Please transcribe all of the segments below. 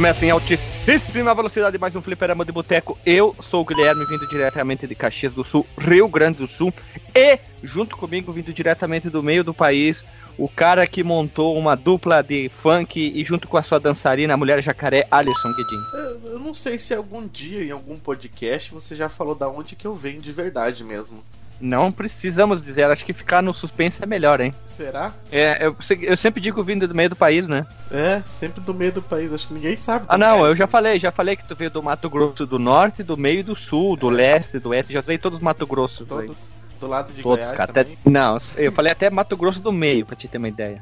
Recomeça em altíssima velocidade mais um fliperama de boteco. Eu sou o Guilherme, vindo diretamente de Caxias do Sul, Rio Grande do Sul. E, junto comigo, vindo diretamente do meio do país, o cara que montou uma dupla de funk e junto com a sua dançarina, a mulher jacaré, Alisson Guedin. Eu, eu não sei se algum dia, em algum podcast, você já falou da onde que eu venho de verdade mesmo. Não precisamos dizer, acho que ficar no suspense é melhor, hein? Será? É, eu, eu sempre digo vindo do meio do país, né? É, sempre do meio do país, acho que ninguém sabe. Ah, não, é. eu já falei, já falei que tu veio do Mato Grosso do Norte, do meio e do sul, do leste, do oeste, já usei todos os Mato Grosso. Todos, do lado de todos, Goiás cara. Até, não, eu falei até Mato Grosso do meio, pra te ter uma ideia.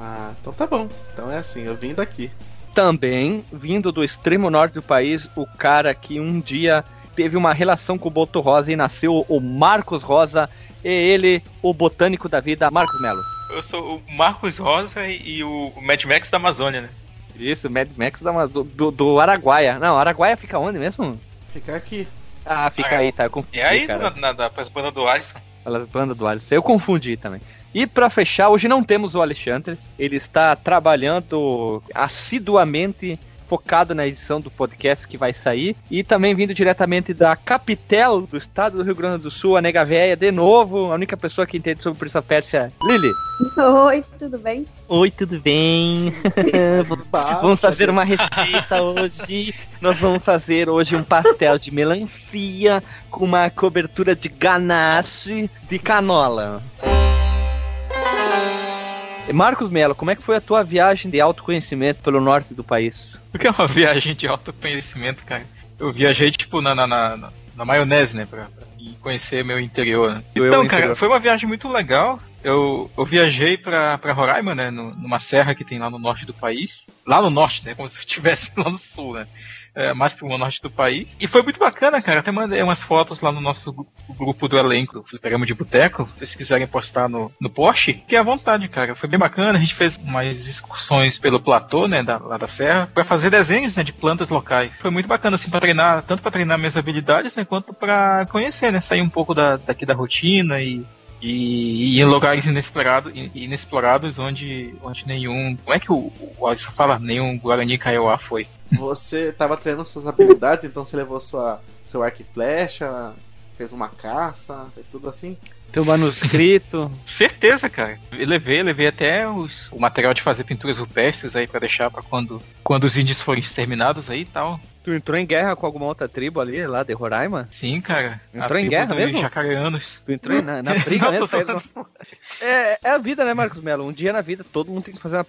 Ah, então tá bom. Então é assim, eu vim daqui. Também, vindo do extremo norte do país, o cara que um dia teve uma relação com o Boto Rosa e nasceu o Marcos Rosa e ele, o botânico da vida, Marcos Melo. Eu sou o Marcos Rosa e o Mad Max da Amazônia, né? Isso, Mad Max da Amazônia, do, do Araguaia. Não, Araguaia fica onde mesmo? Fica aqui. Ah, fica ah, aí, tá, eu confundi, É aí, cara. na, na, na banda do Alisson. Pelas bandas do Alisson, eu confundi também. E para fechar, hoje não temos o Alexandre, ele está trabalhando assiduamente focado na edição do podcast que vai sair. E também vindo diretamente da capital do estado do Rio Grande do Sul, a Nega Véia, de novo, a única pessoa que entende sobre Prince of Persia, Lili. Oi, tudo bem? Oi, tudo bem? vamos fazer uma receita hoje. Nós vamos fazer hoje um pastel de melancia com uma cobertura de ganache de canola. Marcos Mello, como é que foi a tua viagem de autoconhecimento pelo norte do país? O que é uma viagem de autoconhecimento, cara? Eu viajei, tipo, na, na, na, na maionese, né? Pra, pra conhecer meu interior. Né? Então, cara, interior. foi uma viagem muito legal. Eu, eu viajei pra, pra Roraima, né? numa serra que tem lá no norte do país. Lá no norte, né? Como se eu estivesse lá no sul, né? É, mais pro norte do país. E foi muito bacana, cara. Até mandei umas fotos lá no nosso grupo do elenco, Fliperama de Boteco. Se vocês quiserem postar no, no post, fique à vontade, cara. Foi bem bacana. A gente fez umas excursões pelo platô, né, da, lá da serra, pra fazer desenhos, né, de plantas locais. Foi muito bacana, assim, pra treinar, tanto pra treinar minhas habilidades, né, quanto pra conhecer, né, sair um pouco da, daqui da rotina e e, e, em lugares inexplorados, inexplorados onde, onde nenhum. Como é que o, o Alisson fala? Nenhum Guarani Kaiowá foi. Você estava treinando suas habilidades, então você levou sua, seu arco e flecha, fez uma caça, fez tudo assim? Teu manuscrito. Certeza, cara. Eu levei, levei até os, o material de fazer pinturas rupestres aí para deixar para quando, quando os índios forem exterminados aí e tal. Tu entrou em guerra com alguma outra tribo ali, lá de Roraima? Sim, cara. Entrou em guerra mesmo? Jacareanos. Tu entrou na, na briga mesmo? é, é a vida, né, Marcos Melo? Um dia na vida todo mundo tem que fazer uma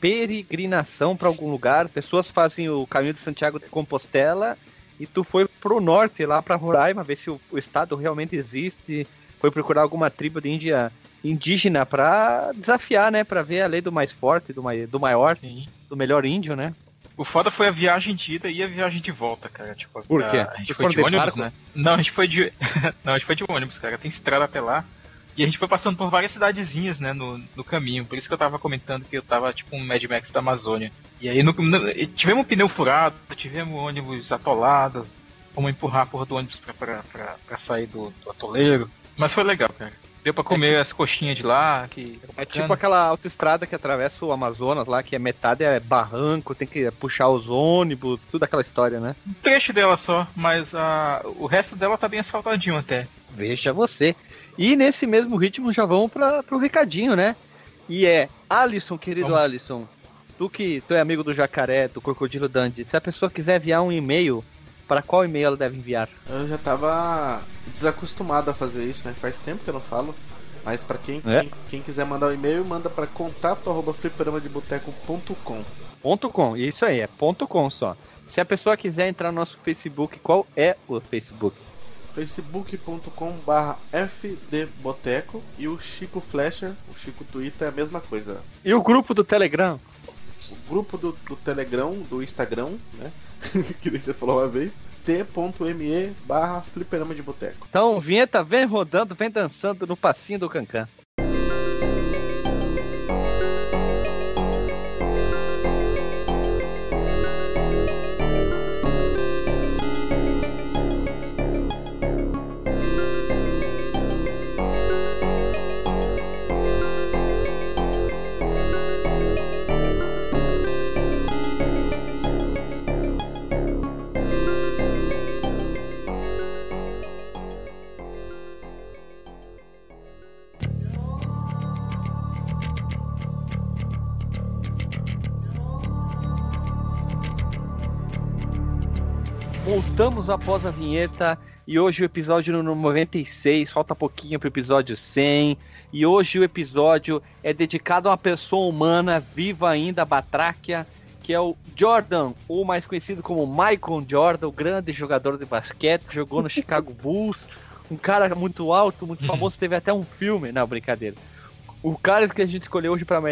peregrinação para algum lugar. Pessoas fazem o caminho de Santiago de Compostela e tu foi pro norte, lá pra Roraima, ver se o, o estado realmente existe. Foi procurar alguma tribo de Índia indígena pra desafiar, né? Pra ver a lei do mais forte, do, mai, do maior, Sim. do melhor índio, né? O foda foi a viagem de ida e a viagem de volta, cara. Tipo, Por quê? A, a gente foi de ônibus, barco? né? Não, a gente foi de. Não, a gente foi de ônibus, cara. Tem estrada até lá. E a gente foi passando por várias cidadezinhas, né, no, no caminho. Por isso que eu tava comentando que eu tava tipo um Mad Max da Amazônia. E aí no, no, tivemos um pneu furado, tivemos um ônibus atolado. Vamos empurrar a porra do ônibus pra, pra, pra, pra sair do, do atoleiro. Mas foi legal, cara. Deu pra comer é tipo, as coxinhas de lá. Que é tipo aquela autoestrada que atravessa o Amazonas lá, que é metade é barranco, tem que puxar os ônibus, tudo aquela história, né? Um trecho dela só, mas a, o resto dela tá bem asfaltadinho até. Veja você. E nesse mesmo ritmo já vamos para pro recadinho, né? E é Alisson, querido vamos. Alisson, tu que tu é amigo do Jacaré, do Crocodilo Dandy, se a pessoa quiser enviar um e-mail para qual e-mail ela deve enviar? Eu já tava desacostumado a fazer isso, né? Faz tempo que eu não falo. Mas para quem, é. quem, quem, quiser mandar um e-mail, manda para contato@fliperamadeboteco.com. Ponto .com, isso aí, é ponto .com só. Se a pessoa quiser entrar no nosso Facebook, qual é o Facebook? facebook.com barra fdboteco e o Chico Flecha, o Chico Twitter é a mesma coisa. E o grupo do Telegram? O grupo do, do Telegram, do Instagram, né? que você falou uma vez. t.me barra fliperama de boteco. Então, vinheta, vem rodando, vem dançando no passinho do Cancan. Voltamos após a vinheta e hoje o episódio número 96, falta pouquinho para o episódio 100. E hoje o episódio é dedicado a uma pessoa humana viva ainda, Batráquia, que é o Jordan, ou mais conhecido como Michael Jordan, o grande jogador de basquete, jogou no Chicago Bulls, um cara muito alto, muito famoso, teve até um filme, não, brincadeira. O cara que a gente escolheu hoje para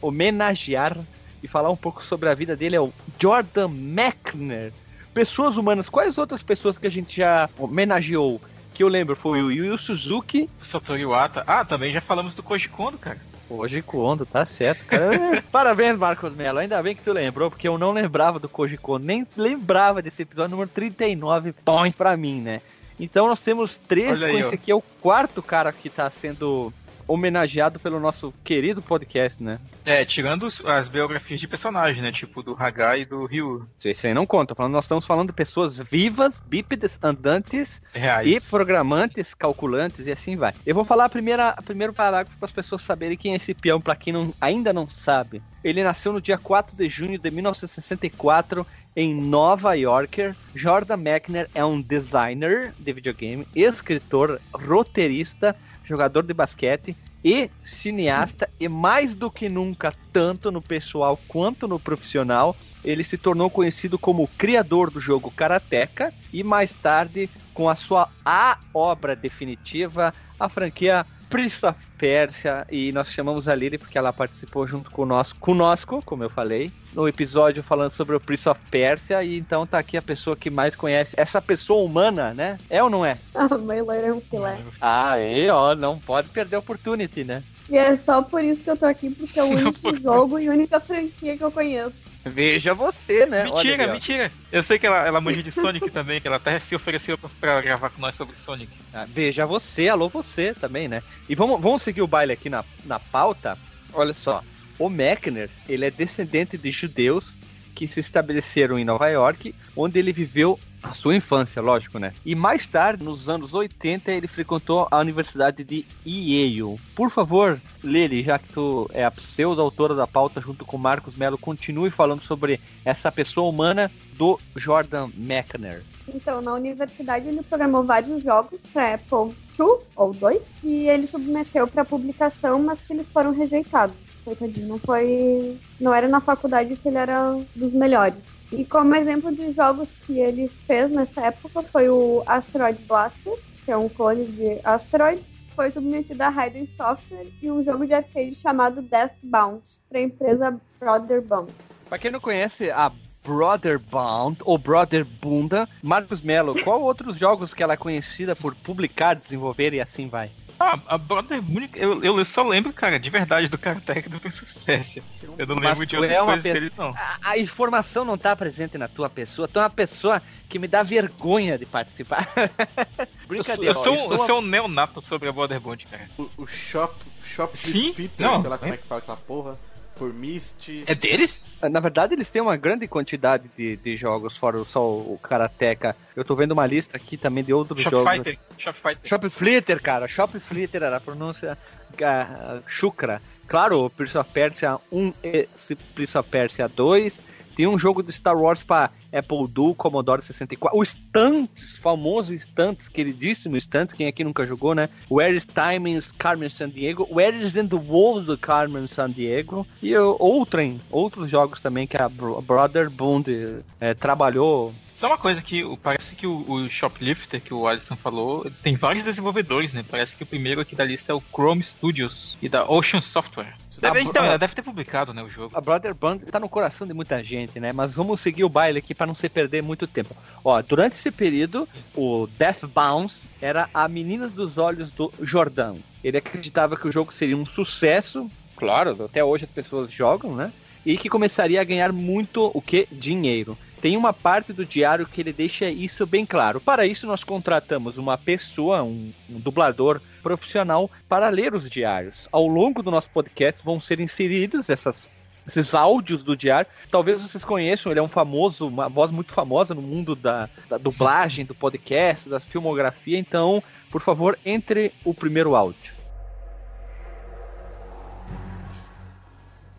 homenagear e falar um pouco sobre a vida dele é o Jordan Mechner. Pessoas humanas, quais outras pessoas que a gente já homenageou? Que eu lembro foi o Yu Suzuki. Satoru Iwata. Ah, também já falamos do Koji Kondo, cara. Koji Kondo, tá certo, cara. Parabéns, Marcos Mello. Ainda bem que tu lembrou, porque eu não lembrava do Koji Kondo, nem lembrava desse episódio número 39, põe pra mim, né? Então nós temos três, com esse aqui é o quarto cara que tá sendo homenageado pelo nosso querido podcast, né? É, tirando as biografias de personagens, né? Tipo do Hagai e do Ryu. Isso aí não conta. Nós estamos falando de pessoas vivas, bípedes, andantes Reais. e programantes, calculantes e assim vai. Eu vou falar a primeira, a primeiro parágrafo para as pessoas saberem quem é esse peão, para quem não, ainda não sabe. Ele nasceu no dia 4 de junho de 1964 em Nova York. Jordan Mechner é um designer de videogame, escritor, roteirista, jogador de basquete e cineasta, e mais do que nunca, tanto no pessoal quanto no profissional, ele se tornou conhecido como criador do jogo Karateka e mais tarde com a sua a obra definitiva, a franquia Prince of Persia e nós chamamos a Lily porque ela participou junto conosco, conosco, como eu falei, no episódio falando sobre o Prince of Persia e então tá aqui a pessoa que mais conhece essa pessoa humana, né? É ou não é? Ah, mãe loira é um filé. Ah, aí, ó, não pode perder a opportunity, né? E é só por isso que eu tô aqui, porque é o único jogo e única franquia que eu conheço. Veja você, né? Mentira, mentira. Eu sei que ela, ela manja de Sonic também, que ela até se ofereceu pra, pra gravar com nós sobre Sonic. Ah, veja você, alô você também, né? E vamos, vamos seguir o baile aqui na, na pauta. Olha só, o Mechner, ele é descendente de judeus que se estabeleceram em Nova York, onde ele viveu a sua infância, lógico, né? E mais tarde, nos anos 80, ele frequentou a Universidade de Yale. Por favor, Lili, já que tu é a pseudo-autora da pauta junto com Marcos Mello, continue falando sobre essa pessoa humana do Jordan Mechner. Então, na universidade ele programou vários jogos para Apple II ou 2 e ele submeteu para publicação, mas que eles foram rejeitados. Coitadinho, não foi. Não era na faculdade que ele era dos melhores. E como exemplo de jogos que ele fez nessa época foi o Asteroid Blaster, que é um clone de Asteroids, foi submetido a Raiden Software e um jogo de arcade chamado Death Bounce para a empresa Brother Bound. Para quem não conhece a Brother Bound ou Brother Bunda, Marcos Mello, qual outros jogos que ela é conhecida por publicar, desenvolver e assim vai? Ah, a Brother Múnica, eu, eu só lembro, cara, de verdade, do Karateka do Prince of Eu não lembro de outras é coisas pe... dele, não. A, a, informação não tá presente na tua pessoa. Tu é uma pessoa que me dá vergonha de participar. Brincadeira. Eu, sou, eu, sou, eu sou um neonato sobre a Borderbound, cara. O, o Shop, Shop Sim? Peter, não, sei lá é? como é que fala aquela porra por Mist. É deles? Na verdade, eles têm uma grande quantidade de, de jogos, fora só o Karateka. Eu tô vendo uma lista aqui também de outros Shop jogos. Fighter. Shop Fighter. Shop Flitter, cara. Shop Flitter era a pronúncia uh, chucra. Claro, o Prince of Persia 1 e Prince of Persia 2 tem um jogo de Star Wars para Apple II, Commodore 64. O Stunts, famoso Stunts, queridíssimo Stunts, quem aqui nunca jogou, né? Where is Time in Carmen San Diego? Where is in the World Carmen San Diego? E outrem, outros jogos também que a Brother Bond é, trabalhou só uma coisa que parece que o, o, Shoplifter, que o Alisson falou, tem vários desenvolvedores, né? Parece que o primeiro aqui da lista é o Chrome Studios e da Ocean Software. Deve, então, ela deve ter publicado, né, o jogo. A Brother Band tá no coração de muita gente, né? Mas vamos seguir o baile aqui para não se perder muito tempo. Ó, durante esse período, o Death Bounce era a menina dos olhos do Jordão. Ele acreditava que o jogo seria um sucesso, claro, até hoje as pessoas jogam, né? E que começaria a ganhar muito o que? Dinheiro tem uma parte do diário que ele deixa isso bem claro. Para isso, nós contratamos uma pessoa, um, um, dublador profissional, para ler os diários. Ao longo do nosso podcast vão ser inseridos essas, esses áudios do diário. Talvez vocês conheçam, ele é um famoso, uma voz muito famosa no mundo da, da dublagem, do podcast, da filmografia. Então, por favor, entre o primeiro áudio.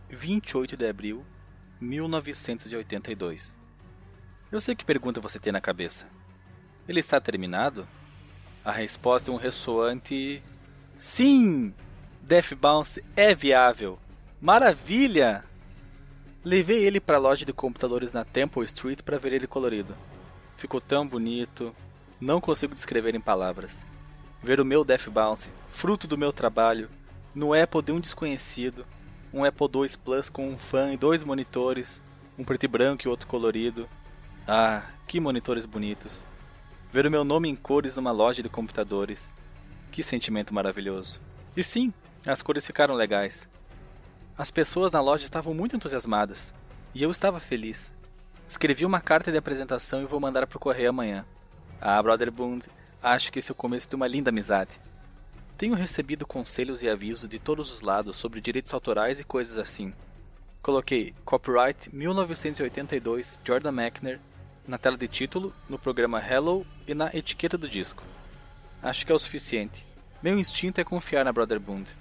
28 de abril 1982 Eu sei que pergunta você tem na cabeça. Ele está terminado? A resposta é um ressoante. Sim! Death Bounce é viável! Maravilha! Levei ele para a loja de computadores na Temple Street para ver ele colorido. Ficou tão bonito, não consigo descrever em palavras. Ver o meu Death Bounce, fruto do meu trabalho, no Apple de um desconhecido, um Apple II Plus com um fã e dois monitores, um preto e branco e outro colorido. Ah, que monitores bonitos. Ver o meu nome em cores numa loja de computadores. Que sentimento maravilhoso. E sim, as cores ficaram legais. As pessoas na loja estavam muito entusiasmadas, e eu estava feliz. Escrevi uma carta de apresentação e vou mandar para o correio amanhã. Ah, Brother Bund, acho que esse é o começo de uma linda amizade. Tenho recebido conselhos e avisos de todos os lados sobre direitos autorais e coisas assim. Coloquei Copyright 1982 Jordan Mechner na tela de título, no programa Hello e na etiqueta do disco. Acho que é o suficiente. Meu instinto é confiar na Brother Bund.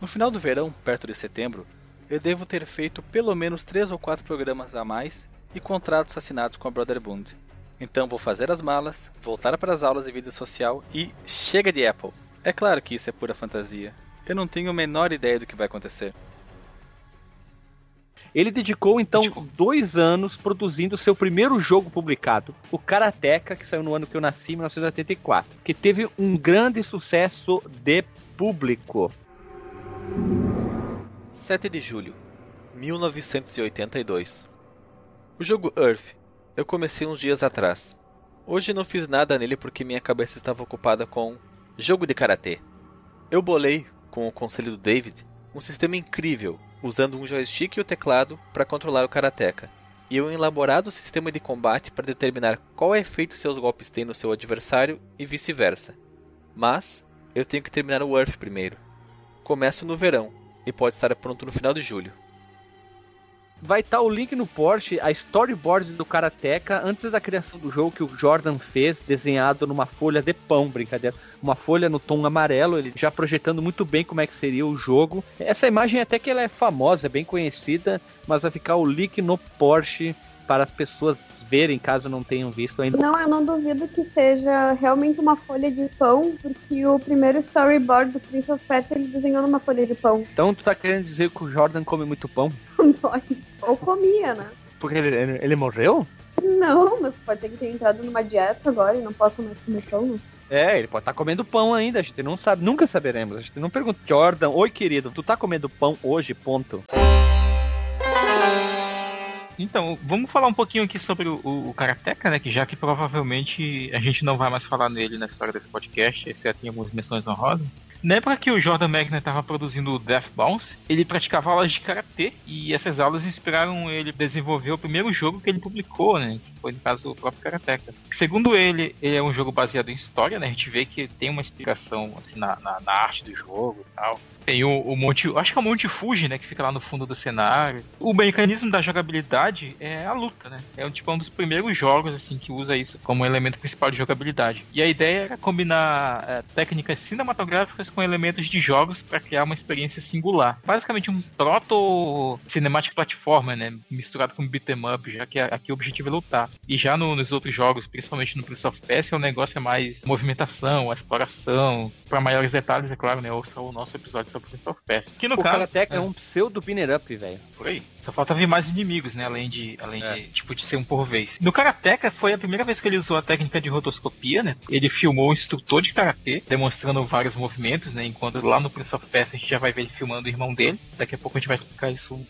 No final do verão, perto de setembro, eu devo ter feito pelo menos três ou quatro programas a mais e contratos assinados com a Brother Bund. Então vou fazer as malas, voltar para as aulas de vida social e chega de Apple. É claro que isso é pura fantasia. Eu não tenho a menor ideia do que vai acontecer. Ele dedicou então dois anos produzindo seu primeiro jogo publicado, o Karateka, que saiu no ano que eu nasci, 1984, que teve um grande sucesso de público. 7 de julho, 1982. O jogo Earth eu comecei uns dias atrás. Hoje não fiz nada nele porque minha cabeça estava ocupada com jogo de karatê. Eu bolei, com o conselho do David, um sistema incrível, usando um joystick e o teclado para controlar o karateka, e um elaborado sistema de combate para determinar qual efeito seus golpes têm no seu adversário e vice-versa. Mas eu tenho que terminar o Earth primeiro. Começo no verão e pode estar pronto no final de julho vai estar tá o link no Porsche, a storyboard do Karateka antes da criação do jogo que o Jordan fez, desenhado numa folha de pão, brincadeira. Uma folha no tom amarelo, ele já projetando muito bem como é que seria o jogo. Essa imagem até que ela é famosa, é bem conhecida, mas vai ficar o link no Porsche para as pessoas verem, caso não tenham visto ainda. Não, eu não duvido que seja realmente uma folha de pão, porque o primeiro storyboard do Prince of Persia ele desenhou numa folha de pão. Então tu tá querendo dizer que o Jordan come muito pão? Ou comia, né? Porque ele, ele, ele morreu? Não, mas pode ser que tenha entrado numa dieta agora e não possa mais comer pão. É, ele pode estar tá comendo pão ainda, a gente não sabe, nunca saberemos. A gente não pergunta, Jordan, oi querido, tu tá comendo pão hoje, ponto. Então, vamos falar um pouquinho aqui sobre o, o, Karateka, né? Que já que provavelmente a gente não vai mais falar nele na história desse podcast, exceto em algumas menções honrosas. Na época que o Jordan Magner estava produzindo o Death Bounce, ele praticava aulas de karatê e essas aulas inspiraram ele a desenvolver o primeiro jogo que ele publicou, né? Que foi, no caso, o próprio Karateka. Segundo ele, ele é um jogo baseado em história, né? A gente vê que tem uma inspiração assim, na, na, na arte do jogo e tal. Tem o, o, Monte. Acho que é o Monte Fuji, né? Que fica lá no fundo do cenário. O mecanismo da jogabilidade é a luta, né? É tipo, um dos primeiros jogos, assim, que usa isso como elemento principal de jogabilidade. E a ideia era combinar é, técnicas cinematográficas com elementos de jogos para criar uma experiência singular. Basicamente um proto cinematic platformer, né? Misturado com beat'em up, já que aqui o objetivo é lutar. E já no, nos outros jogos, principalmente no Prince of Persia, o negócio é mais movimentação, exploração. Para maiores detalhes, é claro, né? Ouça o nosso episódio Que no o caso, Karateka é, é um pseudo binner up, velho. Por aí. Só falta vir mais inimigos, né? Além de, além é. de, tipo, de ser um por vez. No Karateka foi a primeira vez que ele usou a técnica de rotoscopia, né? Ele filmou um instrutor de karatê, demonstrando vários movimentos, né? Enquanto lá no Prince of Persia a gente já vai ver ele filmando o irmão dele. Daqui a pouco a gente vai explicar isso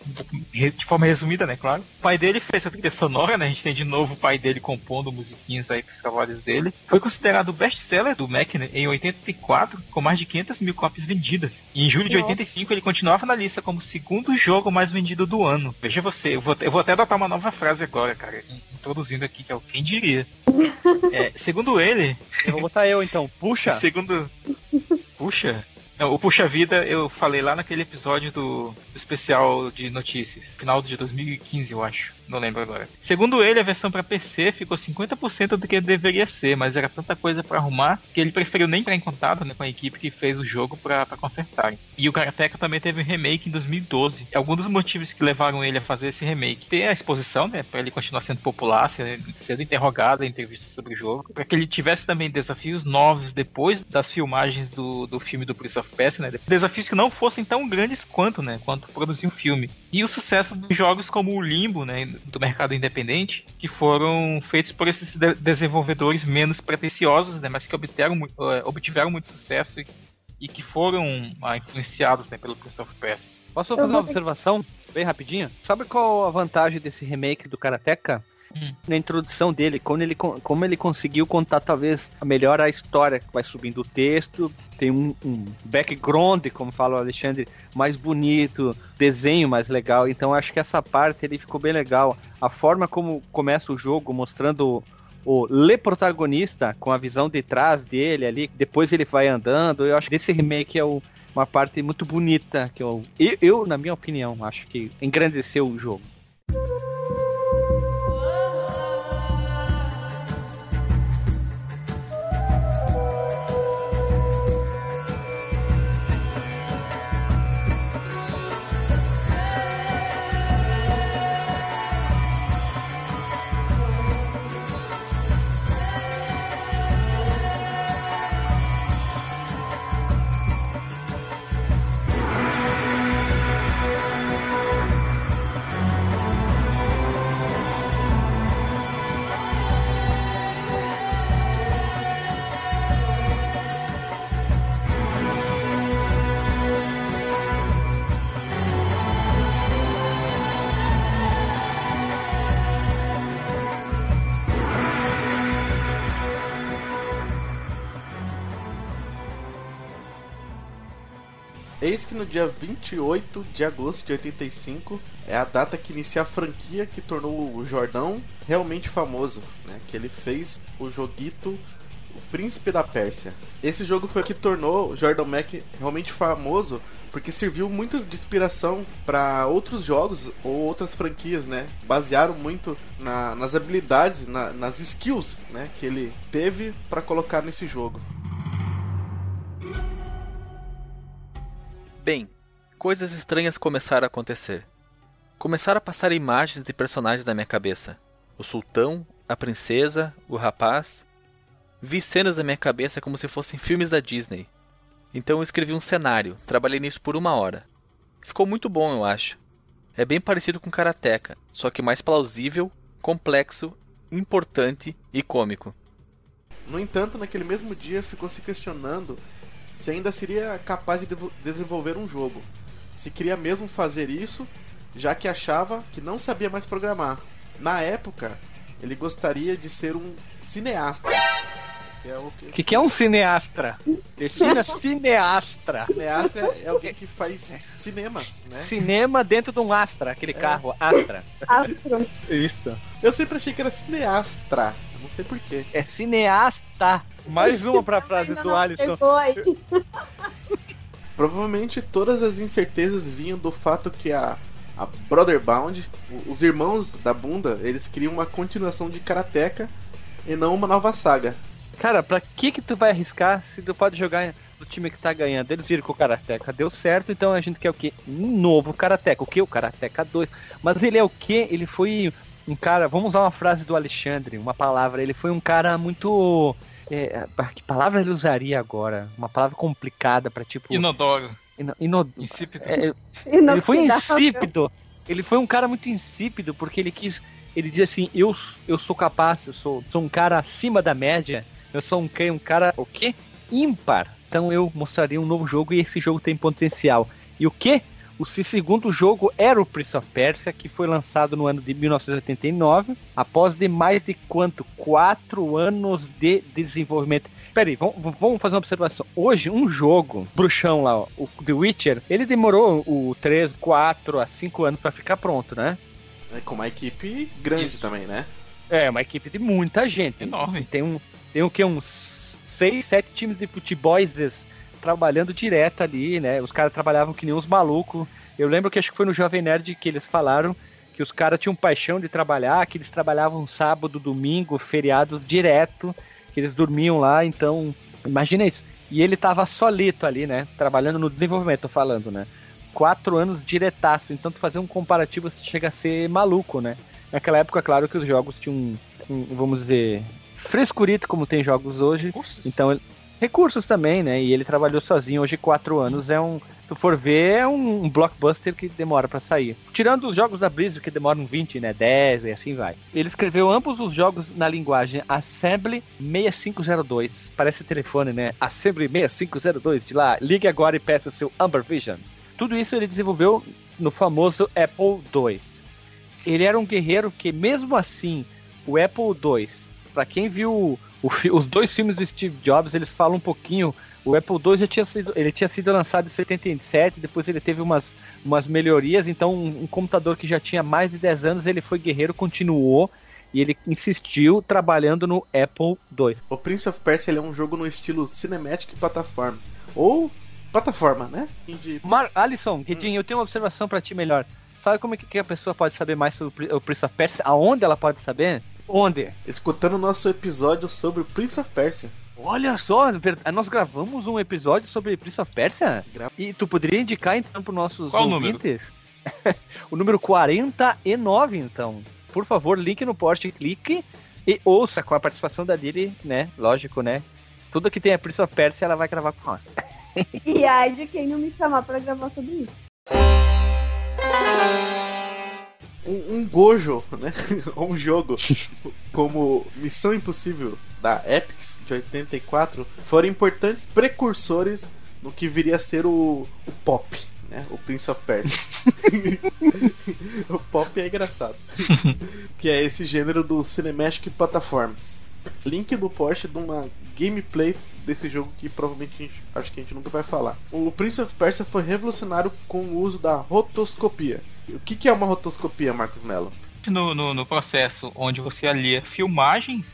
de forma resumida, né? Claro. O pai dele fez a trilha sonora, né? A gente tem de novo o pai dele compondo musiquinhas aí pros cavalos dele. Foi considerado o best-seller do Mac né? em 84, com mais de 500 mil cópias vendidas. E em julho de 85 ele continuava na lista como o segundo jogo mais vendido do ano ano. Veja você, eu vou, eu vou até adotar uma nova frase agora, cara, introduzindo aqui, que é o quem diria. É, segundo ele. Eu vou botar eu então, puxa! Segundo. Puxa? Não, o Puxa Vida eu falei lá naquele episódio do, do especial de notícias, final de 2015, eu acho. Não lembro agora. Segundo ele, a versão para PC ficou 50% do que deveria ser, mas era tanta coisa para arrumar que ele preferiu nem entrar em contato né, com a equipe que fez o jogo para consertarem. E o Karateka também teve um remake em 2012. Alguns dos motivos que levaram ele a fazer esse remake ter a exposição, né, para ele continuar sendo popular, sendo interrogado em entrevistas sobre o jogo, para que ele tivesse também desafios novos depois das filmagens do, do filme do Prince of Persia, né, desafios que não fossem tão grandes quanto, né, quanto produzir um filme. E o sucesso de jogos como o Limbo, né, do mercado independente, que foram feitos por esses de desenvolvedores menos pretensiosos, né, mas que obtiveram, uh, obtiveram muito sucesso e, e que foram uh, influenciados né, pelo Prince of Persia. Posso fazer uma observação bem rapidinho? Sabe qual a vantagem desse remake do Karateka? Hum. Na introdução dele, quando ele, como ele conseguiu contar talvez melhor a história, vai subindo o texto, tem um, um, background, como fala o Alexandre, mais bonito, desenho mais legal. Então acho que essa parte ele ficou bem legal. A forma como começa o jogo, mostrando o Le protagonista com a visão de trás dele ali, depois ele vai andando. Eu acho que esse remake é o, uma parte muito bonita que eu, eu, eu, na minha opinião, acho que engrandeceu o jogo. No dia 28 de agosto de 85 é a data que inicia a franquia que tornou o Jordão realmente famoso, né? Que ele fez o joguito O Príncipe da Pérsia. Esse jogo foi o que tornou o Jordan Mac realmente famoso porque serviu muito de inspiração para outros jogos ou outras franquias, né? Basearam muito na, nas habilidades, na, nas skills, né? Que ele teve para colocar nesse jogo. Bem, coisas estranhas começaram a acontecer. Começaram a passar imagens de personagens na minha cabeça. O sultão, a princesa, o rapaz. Vi cenas na minha cabeça como se fossem filmes da Disney. Então eu escrevi um cenário, trabalhei nisso por uma hora. Ficou muito bom, eu acho. É bem parecido com Karateka, só que mais plausível, complexo, importante e cômico. No entanto, naquele mesmo dia ficou se questionando se ainda seria capaz de desenvolver um jogo. Se queria mesmo fazer isso, já que achava que não sabia mais programar. Na época, ele gostaria de ser um cineasta. Que é o que... que, que é um cineastra? Defina cineastra. Cineastra é alguém que faz cinemas, né? Cinema dentro de um Astra, aquele é. carro, Astra. Astra. Isso. Eu sempre achei que era cineastra. Não sei porquê. É cineasta. Mais uma pra frase do Alisson. Provavelmente todas as incertezas vinham do fato que a, a Brotherbound, os irmãos da bunda, eles criam uma continuação de Karateka e não uma nova saga. Cara, pra que que tu vai arriscar se tu pode jogar no time que tá ganhando? Eles viram que o Karateka deu certo, então a gente quer o quê? Um novo Karateka. O que? O Karateka 2. Mas ele é o quê? Ele foi um cara, vamos usar uma frase do Alexandre, uma palavra, ele foi um cara muito é, que palavra ele usaria agora? Uma palavra complicada para tipo. Inodoro. Ino, ino, insípido. É, ele foi insípido. Ele foi um cara muito insípido porque ele quis. Ele diz assim: eu, eu sou capaz, eu sou, sou um cara acima da média. Eu sou um, um cara, o quê? Ímpar. Então eu mostraria um novo jogo e esse jogo tem potencial. E o que? O segundo jogo era o Prince of Persia, que foi lançado no ano de 1989, após de mais de quanto? Quatro anos de desenvolvimento. Peraí, vamos, vamos fazer uma observação. Hoje, um jogo, bruxão lá, o The Witcher, ele demorou o 3, 4 a 5 anos para ficar pronto, né? É com uma equipe grande Isso. também, né? É, uma equipe de muita gente. Enorme. Tem um, tem o que? Uns 6, 7 times de futebols trabalhando direto ali, né? Os caras trabalhavam que nem uns malucos. Eu lembro que acho que foi no Jovem Nerd que eles falaram que os caras tinham paixão de trabalhar, que eles trabalhavam sábado, domingo, feriados direto, que eles dormiam lá, então, imagina isso. E ele tava solito ali, né? Trabalhando no desenvolvimento, tô falando, né? Quatro anos diretaço, então tu fazer um comparativo chega a ser maluco, né? Naquela época, claro que os jogos tinham um, um vamos dizer, frescurito como tem jogos hoje. Então, recursos também, né? E ele trabalhou sozinho hoje quatro anos. É um, se tu for ver, é um, blockbuster que demora para sair. Tirando os jogos da Blizzard que demoram 20, né? 10 e assim vai. Ele escreveu ambos os jogos na linguagem Assembly 6502. Parece telefone, né? Assembly 6502 de lá. Ligue agora e peça o seu Amber Vision. Tudo isso ele desenvolveu no famoso Apple II. Ele era um guerreiro que, mesmo assim, o Apple II, para quem viu o, os dois filmes do Steve Jobs, eles falam um pouquinho. O Apple II já tinha sido, ele tinha sido lançado em 77, depois ele teve umas, umas melhorias, então um, um computador que já tinha mais de 10 anos, ele foi guerreiro, continuou e ele insistiu trabalhando no Apple II. O Prince of Persia é um jogo no estilo cinematic plataforma ou plataforma, né? De... Mar Alisson, Guedinho, hum. eu tenho uma observação para ti melhor. Sabe como é que a pessoa pode saber mais sobre o Prince of Persia? Aonde ela pode saber? Onde? Escutando o nosso episódio sobre Prince of Persia. Olha só, nós gravamos um episódio sobre Prince of Persia? Gra e tu poderia indicar então para os nossos Qual ouvintes? Número? o número 49, então. Por favor, link no post, clique e ouça com a participação da Lili, né? Lógico, né? Tudo que tem a Prince of Persia, ela vai gravar com nós. e ai de quem não me chamar para gravar sobre isso um, um Gojo, né? um jogo como Missão Impossível da Epic de 84 foram importantes precursores no que viria a ser o, o pop, né? O Prince of Persia. o pop é engraçado. que é esse gênero do Cinematic Plataforma. Link do post de uma gameplay desse jogo que provavelmente gente, acho que a gente nunca vai falar. O Prince of Persia foi revolucionário com o uso da rotoscopia o que, que é uma rotoscopia, Marcos Mello? No, no, no, processo onde você alia filmagens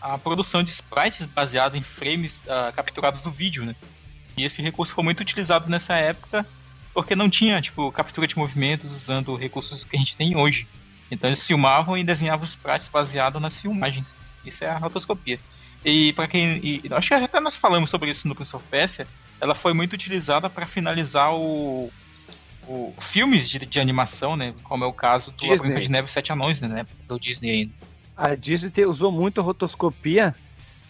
à produção de sprites baseado em frames uh, capturados do vídeo, né? E esse recurso foi muito utilizado nessa época porque não tinha, tipo, captura de movimentos usando recursos que a gente tem hoje. Então eles filmavam e desenhavam sprites baseados nas filmagens. Isso é a rotoscopia. E para quem. E, acho que até nós falamos sobre isso no Prince of Persia. Ela foi muito utilizada para finalizar o, o, filmes de, de, animação, né? Como é o caso do Disney. A de Neve e Sete Anões, né? Do Disney ainda. A Disney usou muito a rotoscopia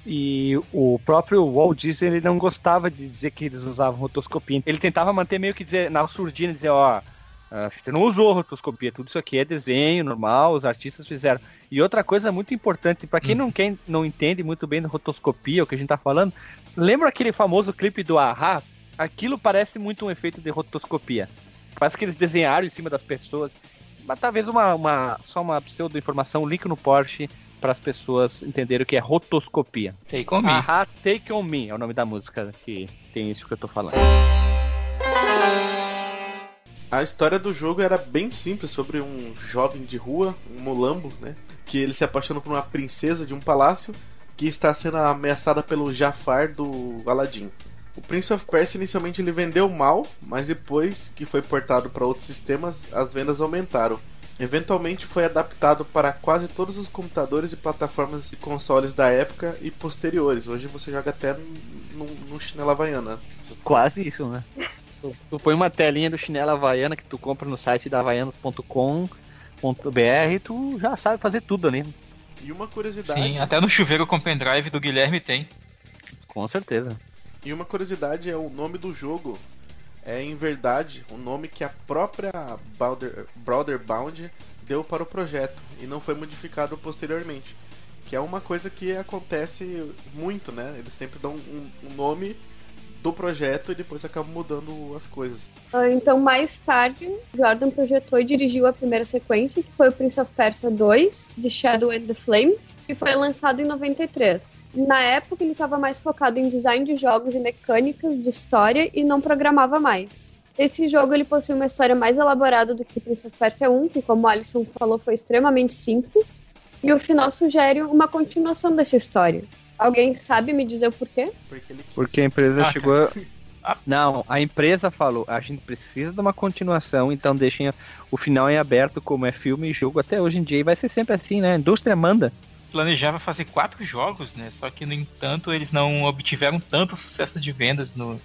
e o próprio Walt Disney ele não gostava de dizer que eles usavam rotoscopia. Ele tentava manter meio que dizer, na surdina, dizer, ó, a gente não usou rotoscopia, tudo isso aqui é desenho normal, os artistas fizeram. E outra coisa muito importante, para quem hum. não, quer, não entende muito bem da rotoscopia, o que a gente tá falando, lembra aquele famoso clipe do Ahá? Aquilo parece muito um efeito de rotoscopia. Parece que eles desenharam em cima das pessoas. Mas talvez uma, uma só uma pseudo-informação, link no Porsche para as pessoas entenderem o que é rotoscopia. Take on Me. Ahá, Take on Me é o nome da música que tem isso que eu tô falando. A história do jogo era bem simples, sobre um jovem de rua, um mulambo, né? Que ele se apaixona por uma princesa de um palácio que está sendo ameaçada pelo Jafar do Aladdin. O Prince of Persia inicialmente ele vendeu mal, mas depois que foi portado para outros sistemas, as vendas aumentaram. Eventualmente foi adaptado para quase todos os computadores e plataformas e consoles da época e posteriores. Hoje você joga até no, no chinelo havaiana. Quase isso, né? Tu, tu, põe uma telinha do chinelo havaiana que tu compra no site da havaianas.com.br e tu já sabe fazer tudo ali. E uma curiosidade. Sim, até no chuveiro com pendrive do Guilherme tem. Com certeza. E uma curiosidade é o nome do jogo. É em verdade o nome que a própria Brother, Brother Bound deu para o projeto e não foi modificado posteriormente. Que é uma coisa que acontece muito, né? Eles sempre dão um, um nome do projeto e depois acabam mudando as coisas. Ah, então, mais tarde, Jordan projetou e dirigiu a primeira sequência, que foi o Prince of Persia 2, The Shadow and the Flame, que foi lançado em 93. Na época, ele estava mais focado em design de jogos e mecânicas de história e não programava mais. Esse jogo ele possui uma história mais elaborada do que Prince of Persia 1, que, como o Alisson falou, foi extremamente simples. E o final sugere uma continuação dessa história. Alguém sabe me dizer o porquê? Porque a empresa ah, chegou a, Ah. Não, a empresa falou, a gente precisa de uma continuação, então deixem o final em aberto, como é filme e jogo até hoje em dia, e vai ser sempre assim, né? A indústria manda. Planejava fazer quatro jogos, né? Só que, no entanto, eles não obtiveram tanto sucesso de vendas no,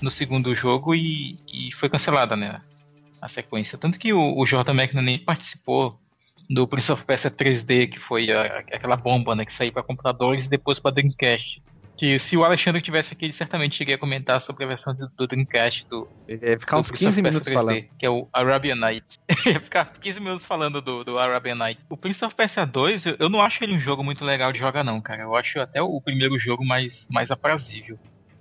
no segundo jogo e, e foi cancelada, né? A sequência. Tanto que o, o Jordan nem participou do Prince of Persia 3D, que foi a, aquela bomba, né? Que saiu para computadores e depois para Dreamcast que se o Alexandre tivesse aqui, ele certamente iria comentar sobre a versão do, do Dreamcast do. Ia ficar uns 15 minutos 3D, falando. Que é o Arabian Night. ia ficar 15 minutos falando do, do Arabian Night. O Prince of Persia 2, eu, eu, não acho ele um jogo muito legal de jogar, não, cara. Eu acho até o primeiro jogo mais, mais aprazível.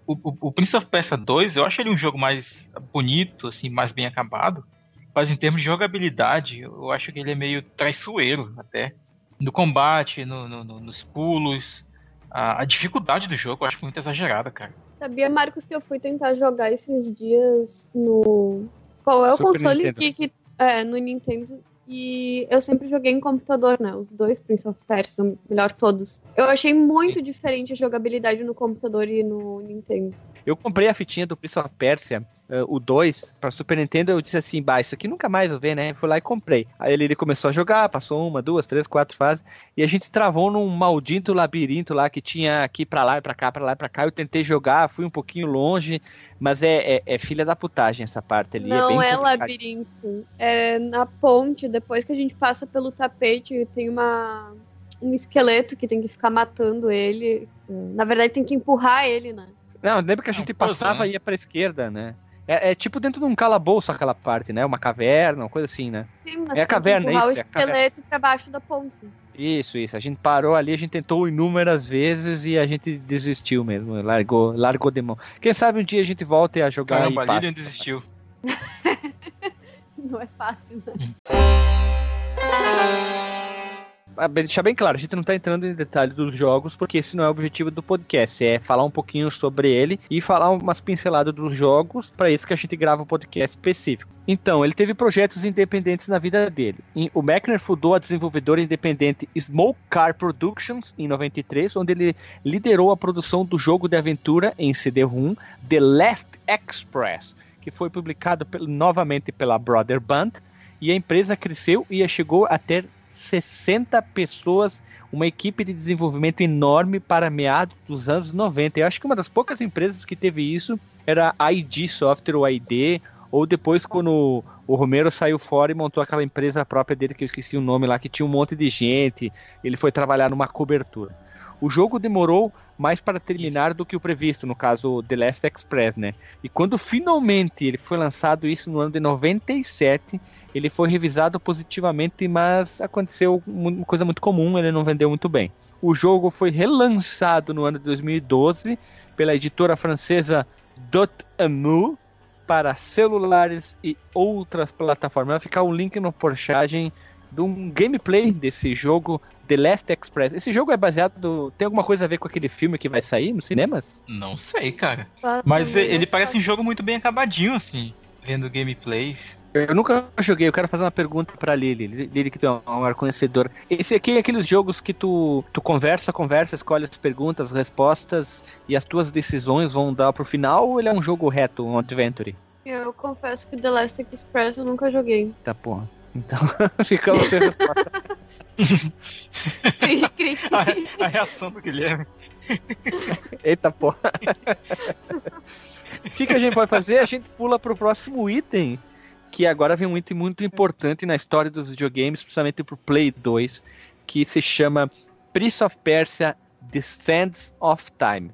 O, o, o Prince of Persia 2, eu acho ele um jogo mais bonito, assim, mais bem acabado. Mas em termos de jogabilidade, eu acho que ele é meio traiçoeiro até. No combate, no, no, no, nos pulos a, a, dificuldade do jogo eu acho muito exagerada, cara. Sabia, Marcos, que eu fui tentar jogar esses dias no. Qual é o Super console Nintendo. que. É, no Nintendo. E eu sempre joguei em computador, né? Os dois Prince of Persia, melhor todos. Eu achei muito Sim. diferente a jogabilidade no computador e no Nintendo. Eu comprei a fitinha do Prince of Persia uh, o 2 para Super Nintendo, eu disse assim, bah, isso aqui nunca mais vou ver, né? Fui lá e comprei. Aí ele, ele começou a jogar, passou uma, duas, três, quatro fases, e a gente travou num maldito labirinto lá que tinha aqui para lá e pra cá, para lá e pra cá. Eu tentei jogar, fui um pouquinho longe, mas é, é, é filha da putagem essa parte ali. É Não é, é labirinto, é na ponte, depois que a gente passa pelo tapete, tem uma um esqueleto que tem que ficar matando ele. Na verdade, tem que empurrar ele, né? Não, lembra que a gente passava e ia pra esquerda, né? É, é, tipo dentro de um calabouço aquela parte, né? Uma caverna, uma coisa assim, né? Sim, mas é a caverna, isso. o é esqueleto para baixo da ponte. Isso, isso. A gente parou ali, a gente tentou inúmeras vezes e a gente desistiu mesmo. Largou, largou de mão. Quem sabe um dia a gente volta a jogar Caramba, e passa. Lilian desistiu. Não é fácil, né? Deixar bem claro, a gente não está entrando em detalhe dos jogos, porque esse não é o objetivo do podcast, é falar um pouquinho sobre ele e falar umas pinceladas dos jogos, para isso que a gente grava um podcast específico. Então, ele teve projetos independentes na vida dele. O Mechner fundou a desenvolvedora independente Smoke Car Productions em 93, onde ele liderou a produção do jogo de aventura em CD-ROM The Last Express, que foi publicado novamente pela Brother Band, e a empresa cresceu e chegou a ter 60 pessoas, uma equipe de desenvolvimento enorme para meados dos anos 90. Eu acho que uma das poucas empresas que teve isso era a ID Software ou ID, ou depois quando o Romero saiu fora e montou aquela empresa própria dele, que eu esqueci o nome lá, que tinha um monte de gente, ele foi trabalhar numa cobertura. O jogo demorou mais para terminar do que o previsto, no caso The Last Express, né? E quando finalmente ele foi lançado isso no ano de 97, ele foi revisado positivamente, mas aconteceu uma coisa muito comum, ele não vendeu muito bem. O jogo foi relançado no ano de 2012 pela editora francesa Dotemu para celulares e outras plataformas. Vai ficar o um link no postagem de um gameplay desse jogo The Last Express. Esse jogo é baseado. Tem alguma coisa a ver com aquele filme que vai sair nos cinemas? Não sei, cara. Mas ele parece um jogo muito bem acabadinho, assim. Vendo gameplays. Eu nunca joguei, eu quero fazer uma pergunta pra Lili. Lili, que tu é um maior conhecedor. Esse aqui é aqueles jogos que tu, tu conversa, conversa, escolhe as perguntas, as respostas e as tuas decisões vão dar pro final ou ele é um jogo reto, um adventure? Eu confesso que The Last Express eu nunca joguei. Tá, porra. Então, fica você a resposta. a, a reação do Guilherme. Eita porra. O que, que a gente pode fazer? A gente pula pro próximo item que agora vem item muito importante na história dos videogames, principalmente pro Play 2, que se chama Prince of Persia The Sands of Time.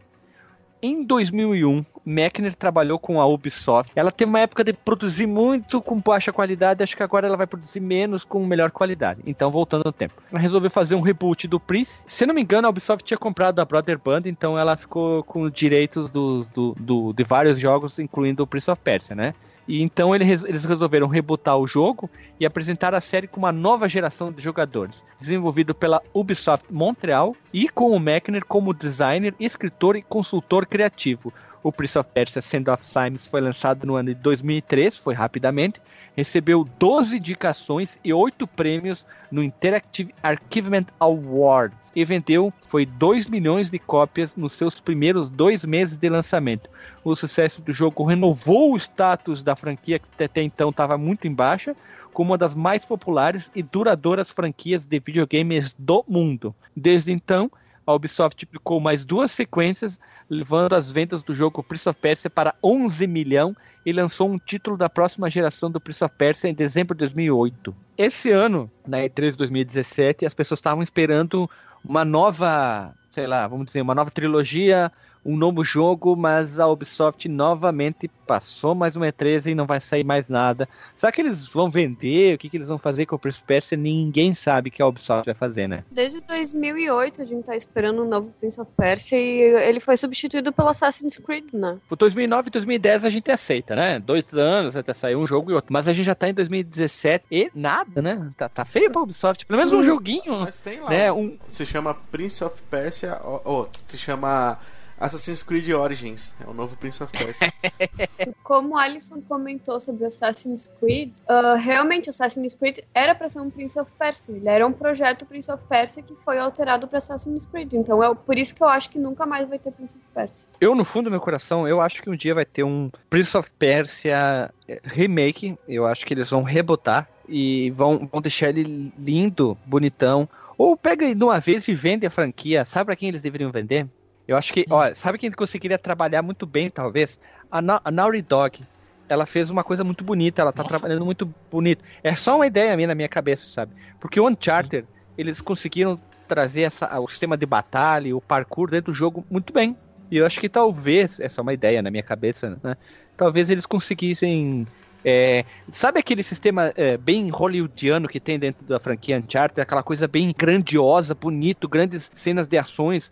Em 2001, Mechner trabalhou com a Ubisoft. Ela teve uma época de produzir muito com baixa qualidade, acho que agora ela vai produzir menos com melhor qualidade. Então, voltando no tempo. Ela resolveu fazer um reboot do Prince. Se não me engano, a Ubisoft tinha comprado a Brother Band, então ela ficou com direitos do, do, do, de vários jogos, incluindo o Prince of Persia, né? E então eles resolveram rebutar o jogo e apresentar a série com uma nova geração de jogadores, desenvolvido pela Ubisoft Montreal e com o Mechner como designer, escritor e consultor criativo. O Prince of Persia Sand of Times foi lançado no ano de 2003, foi rapidamente. Recebeu 12 indicações e 8 prêmios no Interactive Archivement Awards. E vendeu foi 2 milhões de cópias nos seus primeiros dois meses de lançamento. O sucesso do jogo renovou o status da franquia que até então estava muito em baixa, como uma das mais populares e duradouras franquias de videogames do mundo. Desde então, a Ubisoft publicou mais duas sequências, levando as vendas do jogo Prince of Persia para 11 milhões e lançou um título da próxima geração do Prince of Persia em dezembro de 2008. Esse ano, na E3 2017, as pessoas estavam esperando uma nova, sei lá, vamos dizer, uma nova trilogia, um novo jogo, mas a Ubisoft novamente passou mais uma E3 e não vai sair mais nada. Será que eles vão vender? O que, que eles vão fazer com o Prince of Persia? Ninguém sabe o que a Ubisoft vai fazer, né? Desde 2008 a gente tá esperando um novo Prince of Persia e ele foi substituído pelo Assassin's Creed, né? Por 2009 e 2010 a gente aceita, né? Dois anos até sair um jogo e outro. Mas a gente já tá em 2017 e nada, né? Tá, tá feio pra Ubisoft. Pelo menos um joguinho. Mas tem lá. Né? Um... Se chama Prince of Persia, ou, ou se chama Assassin's Creed Origins, é o novo Prince of Persia. Como Alisson comentou sobre Assassin's Creed, uh, realmente Assassin's Creed era para ser um Prince of Persia. Ele era um projeto Prince of Persia que foi alterado para Assassin's Creed. Então é por isso que eu acho que nunca mais vai ter Prince of Persia. Eu, no fundo do meu coração, eu acho que um dia vai ter um Prince of Persia eh, remake. Eu acho que eles vão rebotar e vão, vão deixar ele lindo, bonitão. Ou pega de uma vez e vende a franquia. Sabe para quem eles deveriam vender? Eu acho que, ó, sabe quem conseguiria trabalhar muito bem, talvez? A, Na a Naughty Dog. Ela fez uma coisa muito bonita, ela tá Nossa. trabalhando muito bonito. É só uma ideia minha na minha cabeça, sabe? Porque o Uncharted, eles conseguiram trazer essa, o sistema de batalha, o parkour dentro do jogo muito bem. E eu acho que talvez, essa é uma ideia na minha cabeça, né? Talvez eles conseguissem. É, sabe aquele sistema é, bem hollywoodiano que tem dentro da franquia Uncharted? Aquela coisa bem grandiosa, bonito, grandes cenas de ações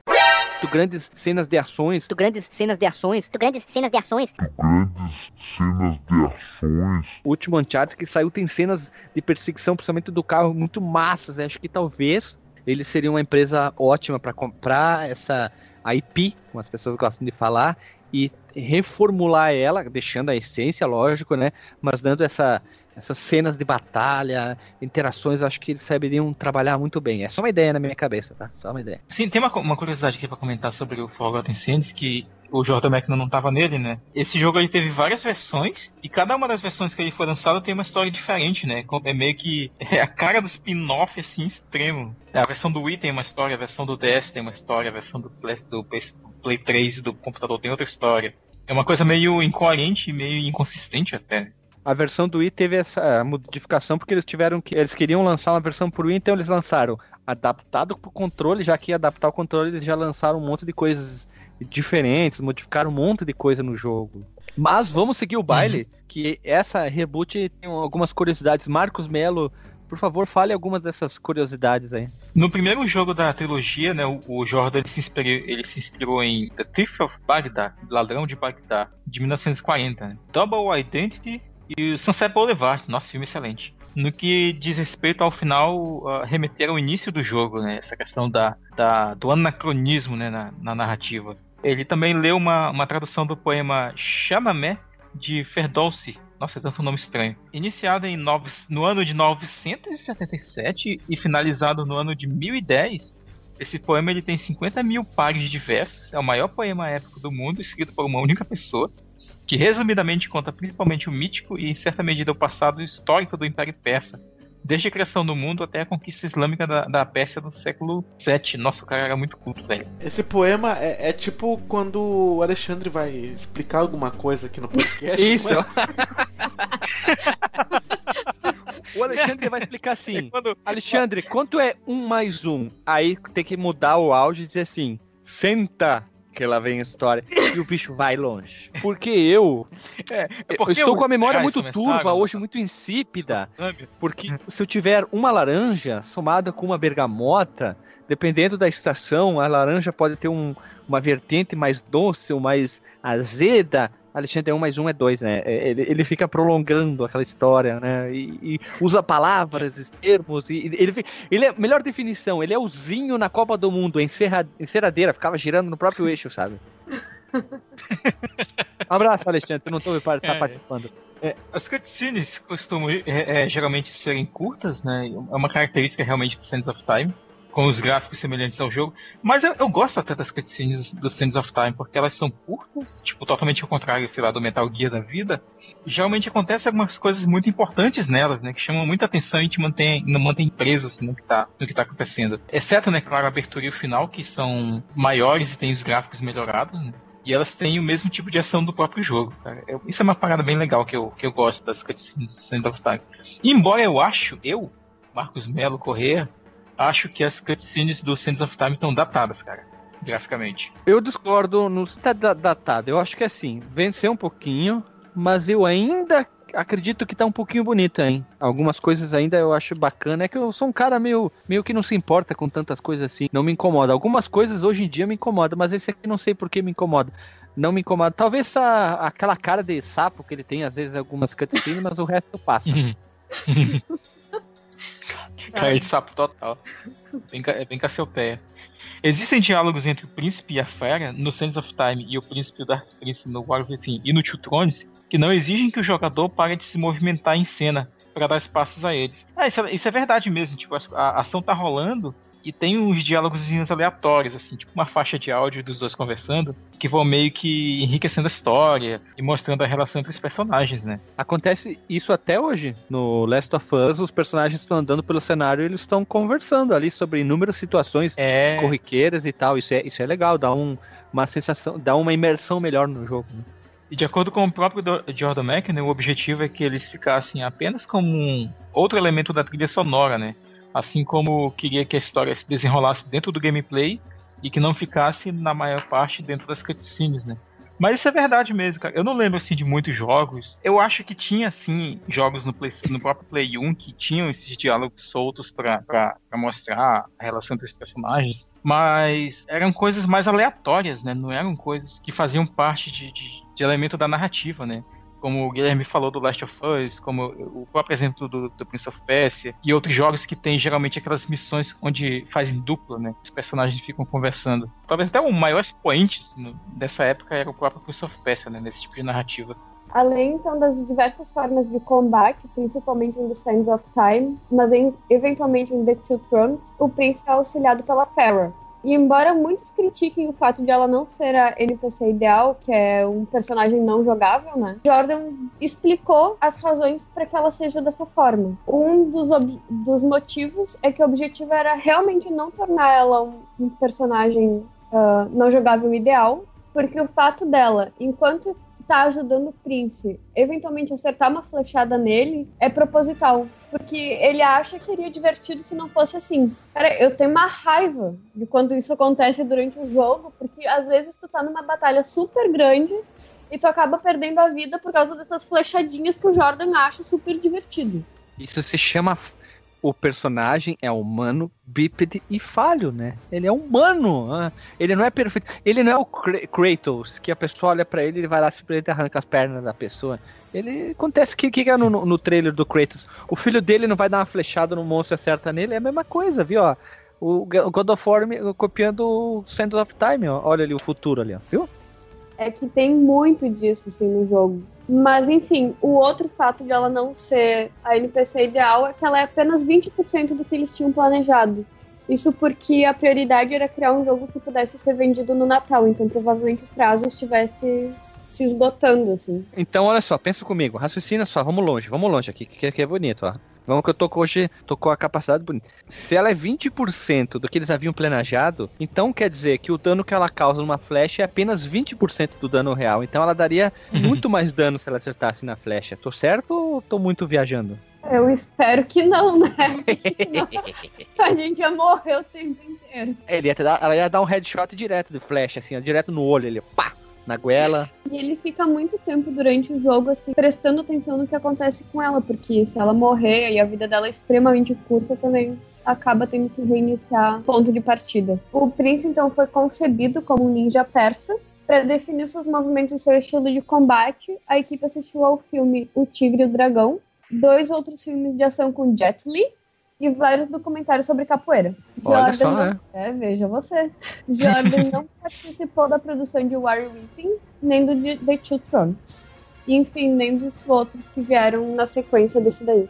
grandes cenas de ações. Tu grandes cenas de ações. Tu grandes cenas de ações. Tu grandes cenas de ações. O último Uncharted que saiu tem cenas de perseguição, principalmente do carro, muito massas. Acho que talvez eles seriam uma empresa ótima para comprar essa IP, como as pessoas gostam de falar, e reformular ela, deixando a essência, lógico, né? Mas dando essa essas cenas de batalha, interações, acho que eles saberiam trabalhar muito bem. É só uma ideia na minha cabeça, tá? Só uma ideia. Sim, tem uma, uma curiosidade aqui pra comentar sobre o Forgotten Sands, que o Jordan McNamara não estava nele, né? Esse jogo aí teve várias versões e cada uma das versões que ele foi lançado tem uma história diferente, né? É meio que é a cara do spin-off assim extremo. A versão do Wii tem uma história, a versão do DS tem uma história, a versão do Play, do Play 3 do computador tem outra história. É uma coisa meio incoerente e meio inconsistente até a versão do Wii teve essa modificação porque eles tiveram que eles queriam lançar uma versão pro Wii, então eles lançaram adaptado pro controle, já que adaptar o controle eles já lançaram um monte de coisas diferentes, modificaram um monte de coisa no jogo. Mas vamos seguir o baile, uhum. que essa reboot tem algumas curiosidades. Marcos Melo, por favor, fale algumas dessas curiosidades aí. No primeiro jogo da trilogia, né, o Jordan ele se, inspirou, ele se inspirou em The Thief of Baghdad, Ladrão de Bagdá, de 1940. Né? Double Identity e Sunset Boulevard, nosso filme excelente. No que diz respeito ao final, uh, remeter ao início do jogo, né? Essa questão da, da do anacronismo né? na, na narrativa. Ele também leu uma, uma tradução do poema Chamamé de Ferdowsi. Nossa, é tanto nome estranho. Iniciado em nove, no ano de 977 e finalizado no ano de 1010, esse poema ele tem 50 mil pares de versos. É o maior poema épico do mundo, escrito por uma única pessoa que resumidamente conta principalmente o mítico e, em certa medida, o passado histórico do Império Persa, desde a criação do mundo até a conquista islâmica da, da Pérsia do século VII. Nossa, o cara era muito culto, velho. Esse poema é, é tipo quando o Alexandre vai explicar alguma coisa aqui no podcast. Isso! o Alexandre vai explicar assim: é quando... Alexandre, quanto é um mais um? Aí tem que mudar o áudio e dizer assim: senta que lá vem a história. E o bicho vai longe. Porque eu, é, é porque eu estou eu, com a memória muito turva, hoje muito insípida. Porque se eu tiver uma laranja somada com uma bergamota, dependendo da estação, a laranja pode ter um, uma vertente mais doce ou mais azeda, Alexandre é um mais um é dois, né? É, ele, ele fica prolongando aquela história, né? E, e usa palavras, termos, e ele, ele é melhor definição, ele é o Zinho na Copa do Mundo, encerra, enceradeira, ficava girando no próprio eixo, sabe? um abraço, Alexandre. Não tô, tá é. participando. É, as cutscenes costumam é, é, geralmente serem curtas, né? É uma característica realmente do Sands of Time com os gráficos semelhantes ao jogo. Mas eu, eu gosto até das cutscenes do Sands of Time, porque elas são curtas, tipo, totalmente ao contrário, sei lá, do Metal Gear da vida. Geralmente acontecem algumas coisas muito importantes nelas, né? Que chamam muita atenção e te mantém, não mantém preso assim, no, que tá, no que tá acontecendo. Exceto, né, claro, a abertura e o final, que são maiores e têm os gráficos melhorados, né? E elas têm o mesmo tipo de ação do próprio jogo. Eu, isso é uma parada bem legal que eu, que eu gosto das cutscenes do Sands of Time. Embora eu acho, eu, Marcos Melo Corrêa, acho que as cutscenes do Sands of Time estão datadas, cara. Graficamente. Eu discordo no. Tá datado. Eu acho que é assim, venceu um pouquinho, mas eu ainda acredito que tá um pouquinho bonita, hein? Algumas coisas ainda eu acho bacana. É que eu sou um cara meio, meio que não se importa com tantas coisas assim. Não me incomoda. Algumas coisas hoje em dia me incomodam, mas esse aqui não sei por que me incomoda. Não me incomoda. Talvez a, aquela cara de sapo que ele tem, às vezes, algumas cutscenes, mas o resto eu passo. Cara de sapo total. Bem, é bem Cassiopeia. Existem diálogos entre o príncipe e a fera no Sands of Time e o príncipe e o Dark Prince no War Thing e no Two Thrones que não exigem que o jogador pare de se movimentar em cena para dar espaços a eles. É, isso, é, isso, é verdade mesmo, tipo, a, a ação tá rolando e tem uns diálogos aleatórios, assim, tipo uma faixa de áudio dos dois conversando, que vão meio que enriquecendo a história e mostrando a relação entre os personagens, né? Acontece isso até hoje. No Last of Us, os personagens estão andando pelo cenário e eles estão conversando ali sobre inúmeras situações é... corriqueiras e tal. Isso é, isso é legal, dá um, uma sensação, dá uma imersão melhor no jogo. Né? E de acordo com o próprio Jordan McKinney, o objetivo é que eles ficassem apenas como um outro elemento da trilha sonora, né? Assim como queria que a história se desenrolasse dentro do gameplay e que não ficasse na maior parte dentro das cutscenes, né? Mas isso é verdade mesmo, cara. Eu não lembro assim de muitos jogos. Eu acho que tinha assim jogos no, Play, no próprio Play 1 que tinham esses diálogos soltos para mostrar a relação entre os personagens. Mas eram coisas mais aleatórias, né? Não eram coisas que faziam parte de, de, de elemento da narrativa, né? Como o Guilherme falou do Last of Us, como o próprio exemplo do, do Prince of Persia, e outros jogos que tem geralmente aquelas missões onde fazem dupla, né? Os personagens ficam conversando. Talvez até o maior expoente assim, dessa época era o próprio Prince of Persia, né? Nesse tipo de narrativa. Além, então, das diversas formas de combate, principalmente em The Sands of Time, mas em, eventualmente em The Two Thrones, o príncipe é auxiliado pela Farah, e embora muitos critiquem o fato de ela não ser a NPC ideal, que é um personagem não jogável, né? Jordan explicou as razões para que ela seja dessa forma. Um dos, dos motivos é que o objetivo era realmente não tornar ela um, um personagem uh, não jogável ideal, porque o fato dela, enquanto tá ajudando o Prince eventualmente acertar uma flechada nele é proposital. Porque ele acha que seria divertido se não fosse assim. Cara, eu tenho uma raiva de quando isso acontece durante o jogo, porque às vezes tu tá numa batalha super grande e tu acaba perdendo a vida por causa dessas flechadinhas que o Jordan acha super divertido. Isso se chama o personagem é humano, bípede e falho, né? Ele é humano. Ah, ele não é perfeito. Ele não é o Kratos, que a pessoa olha para ele e vai lá simplesmente arranca as pernas da pessoa. Ele acontece que que é no, no trailer do Kratos. O filho dele não vai dar uma flechada no monstro e acerta nele, é a mesma coisa, viu? Ó, o God of War copiando o Center of Time, ó. olha ali o futuro ali, ó. viu? É que tem muito disso assim no jogo. Mas, enfim, o outro fato de ela não ser a NPC ideal é que ela é apenas 20% do que eles tinham planejado. Isso porque a prioridade era criar um jogo que pudesse ser vendido no Natal, então provavelmente o prazo estivesse se esgotando, assim. Então, olha só, pensa comigo, raciocina só, vamos longe, vamos longe aqui, que, que é bonito, ó. Vamos que eu tô com hoje, tô com a capacidade bonita. Se ela é 20% do que eles haviam planejado, então quer dizer que o dano que ela causa numa flecha é apenas 20% do dano real. Então ela daria uhum. muito mais dano se ela acertasse na flecha. Tô certo ou tô muito viajando? Eu espero que não, né? a gente ia morrer o tempo inteiro. É, ele ia dar, ela ia dar um headshot direto de flecha, assim, ó, direto no olho, ele, pá! Na goela. E ele fica muito tempo durante o jogo, assim, prestando atenção no que acontece com ela, porque se ela morrer e a vida dela é extremamente curta também acaba tendo que reiniciar ponto de partida. O Prince, então, foi concebido como um ninja persa. Para definir seus movimentos e seu estilo de combate, a equipe assistiu ao filme O Tigre e o Dragão, dois outros filmes de ação com Jet Li e vários documentários sobre capoeira. Olha só, não... né? É, veja você. Jordan não participou da produção de Warrior Weeping, nem do The Two Thrones. E, enfim, nem dos outros que vieram na sequência desse daí.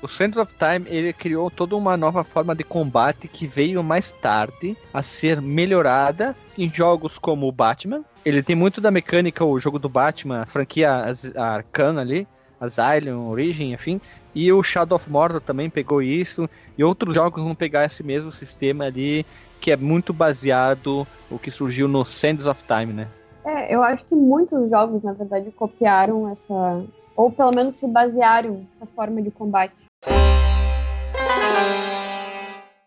O Center of Time ele criou toda uma nova forma de combate que veio mais tarde a ser melhorada em jogos como o Batman. Ele tem muito da mecânica, o jogo do Batman, a franquia Arcana ali, Asylum, Origin, enfim. E o Shadow of Mordor também pegou isso. E outros jogos vão pegar esse mesmo sistema ali, que é muito baseado o que surgiu no Sands of Time, né? É, eu acho que muitos jogos, na verdade, copiaram essa. Ou pelo menos se basearam nessa forma de combate.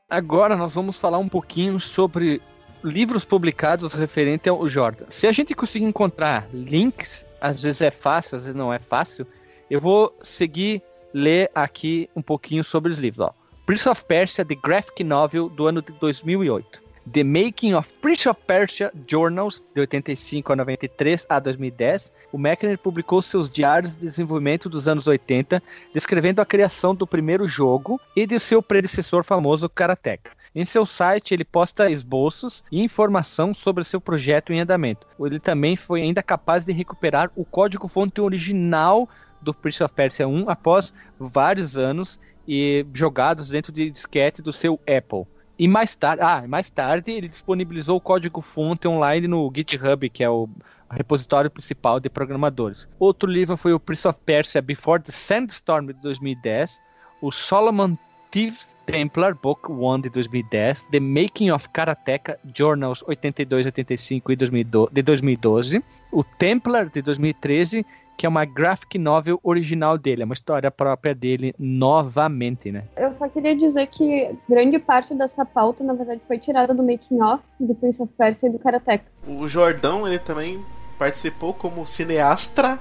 Agora nós vamos falar um pouquinho sobre livros publicados referente ao Jordan. Se a gente conseguir encontrar links, às vezes é fácil, às vezes não é fácil, eu vou seguir ler aqui um pouquinho sobre os livros. Ó. Prince of Persia, The Graphic Novel, do ano de 2008. The Making of Prince of Persia Journals, de 85 a 93 a 2010. O Mechner publicou seus diários de desenvolvimento dos anos 80, descrevendo a criação do primeiro jogo e de seu predecessor famoso Karateka. Em seu site, ele posta esboços e informação sobre seu projeto em andamento. Ele também foi ainda capaz de recuperar o código-fonte original do Prince of Persia 1 após vários anos e jogados dentro de disquete do seu Apple. E mais tarde, ah, mais tarde ele disponibilizou o código fonte online no GitHub, que é o repositório principal de programadores. Outro livro foi o Prince of Persia Before the Sandstorm de 2010, o Solomon Thieves Templar Book 1 de 2010, The Making of Karateka Journals 82, 85 e de 2012, o Templar de 2013 que é uma graphic novel original dele, é uma história própria dele novamente, né? Eu só queria dizer que grande parte dessa pauta, na verdade, foi tirada do making of do Prince of Persia e do Karateka. O Jordão, ele também participou como cineastra.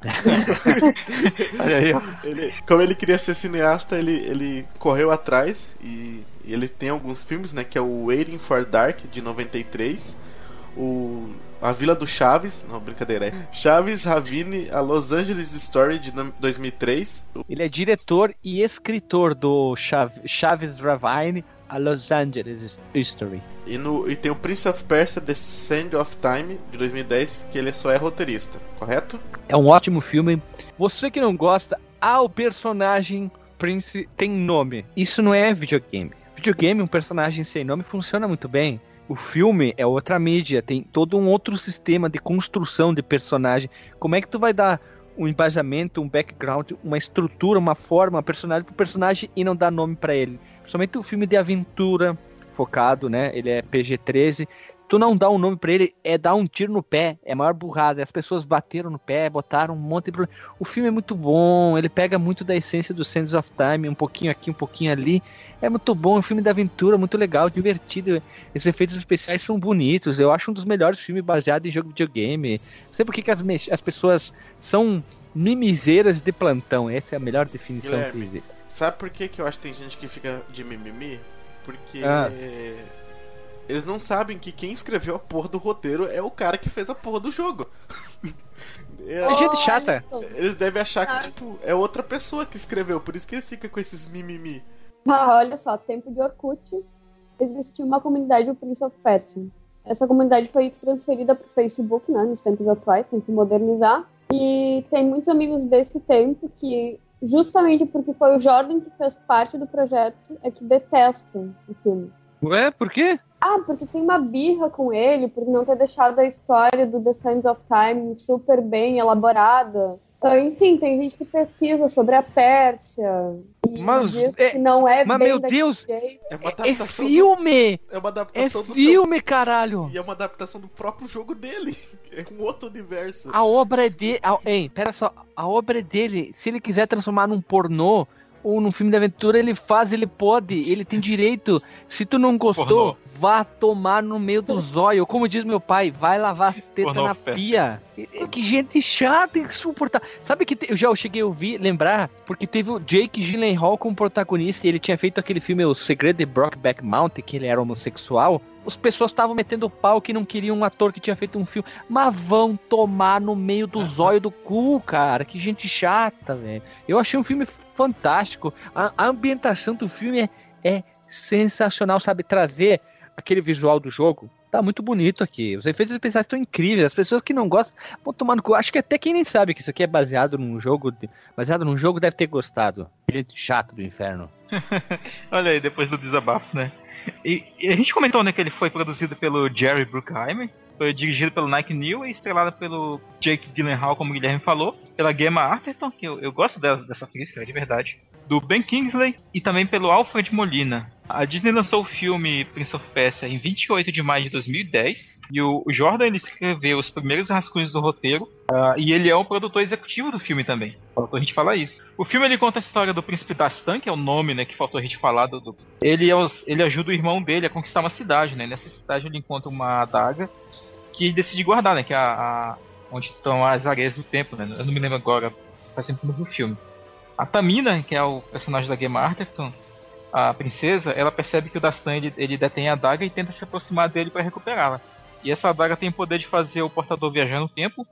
Olha aí, ó. Ele, como ele queria ser cineasta, ele, ele correu atrás e ele tem alguns filmes, né, que é o Waiting for Dark de 93, o a Vila do Chaves, não, brincadeira, é Chaves Ravine, a Los Angeles Story de 2003. Ele é diretor e escritor do Chaves Ravine, a Los Angeles Story. E, no, e tem o Prince of Persia, The Sand of Time, de 2010, que ele só é roteirista, correto? É um ótimo filme. Você que não gosta, ah, o personagem Prince tem nome. Isso não é videogame. Videogame, um personagem sem nome, funciona muito bem. O filme é outra mídia, tem todo um outro sistema de construção de personagem. Como é que tu vai dar um embasamento, um background, uma estrutura, uma forma, um personagem pro personagem e não dar nome para ele? Principalmente o filme de aventura focado, né? Ele é PG-13. Tu não dá um nome para ele, é dar um tiro no pé, é a maior burrada. As pessoas bateram no pé, botaram um monte de. O filme é muito bom, ele pega muito da essência do Sands of Time, um pouquinho aqui, um pouquinho ali. É muito bom, é um filme de aventura, muito legal, divertido. Esses efeitos especiais são bonitos. Eu acho um dos melhores filmes baseados em jogo de videogame. Não sei por que, que as, as pessoas são mimizeiras de plantão. Essa é a melhor definição Guilherme, que existe. Sabe por que, que eu acho que tem gente que fica de mimimi? Porque ah. eles não sabem que quem escreveu a porra do roteiro é o cara que fez a porra do jogo. É gente chata. Eles devem achar que, ah. tipo, é outra pessoa que escreveu, por isso que eles ficam com esses mimimi. Ah, olha só, tempo de Orkut, existia uma comunidade do Prince of Persia. Essa comunidade foi transferida para o Facebook, né, nos tempos atuais, tem que modernizar. E tem muitos amigos desse tempo que, justamente porque foi o Jordan que fez parte do projeto, é que detestam o filme. Ué, por quê? Ah, porque tem uma birra com ele, por não ter deixado a história do The Sands of Time super bem elaborada. Então, enfim, tem gente que pesquisa sobre a Pérsia. mas é, não é mas meu Deus, é, uma é filme. Do, é uma adaptação é do filme, seu, caralho. E é uma adaptação do próprio jogo dele. É um outro universo. A obra é dele. Ei, pera só. A obra é dele. Se ele quiser transformar num pornô, ou num filme de aventura, ele faz, ele pode, ele tem direito. Se tu não gostou, Pornô. vá tomar no meio do zóio. Como diz meu pai, vai lavar as tetas na pia. Que gente chata, insuportável. Sabe que te, eu já cheguei a ouvir, lembrar, porque teve o Jake Gyllenhaal como protagonista e ele tinha feito aquele filme O Segredo de Brockback Mountain, que ele era homossexual. As pessoas estavam metendo pau que não queriam um ator que tinha feito um filme. Mas vão tomar no meio do zóio do cu, cara. Que gente chata, velho. Eu achei um filme fantástico. A, a ambientação do filme é, é sensacional, sabe? Trazer aquele visual do jogo tá muito bonito aqui. Os efeitos especiais estão incríveis. As pessoas que não gostam vão tomar no cu. Acho que até quem nem sabe que isso aqui é baseado num jogo, baseado num jogo deve ter gostado. Gente chato do inferno. Olha aí, depois do desabafo, né? E, e, a gente comentou né, que ele foi produzido pelo Jerry Bruckheimer, foi dirigido pelo Nike New e estrelado pelo Jake Gyllenhaal, como o Guilherme falou, pela Gemma Arterton, que eu, eu gosto dessa, dessa atriz, de verdade, do Ben Kingsley e também pelo Alfred Molina. A Disney lançou o filme Prince of Persia em 28 de maio de 2010. E o, Jordan ele escreveu os primeiros rascunhos do roteiro uh, e ele é o produtor executivo do filme também. Faltou a gente falar isso. O filme ele conta a história do príncipe Dastan, que é o nome né, que faltou a gente falar. Do, do... Ele, é os, ele ajuda o irmão dele a conquistar uma cidade. Né? Nessa cidade ele encontra uma adaga que ele decide guardar, né? que é a, a onde estão as areias do tempo. Né? Eu não me lembro agora, faz tempo no filme. A Tamina, que é o personagem da Game Arterton, a princesa, ela percebe que o Dastan ele, ele detém a adaga e tenta se aproximar dele para recuperá-la. E essa adaga tem o poder de fazer o portador viajar no tempo,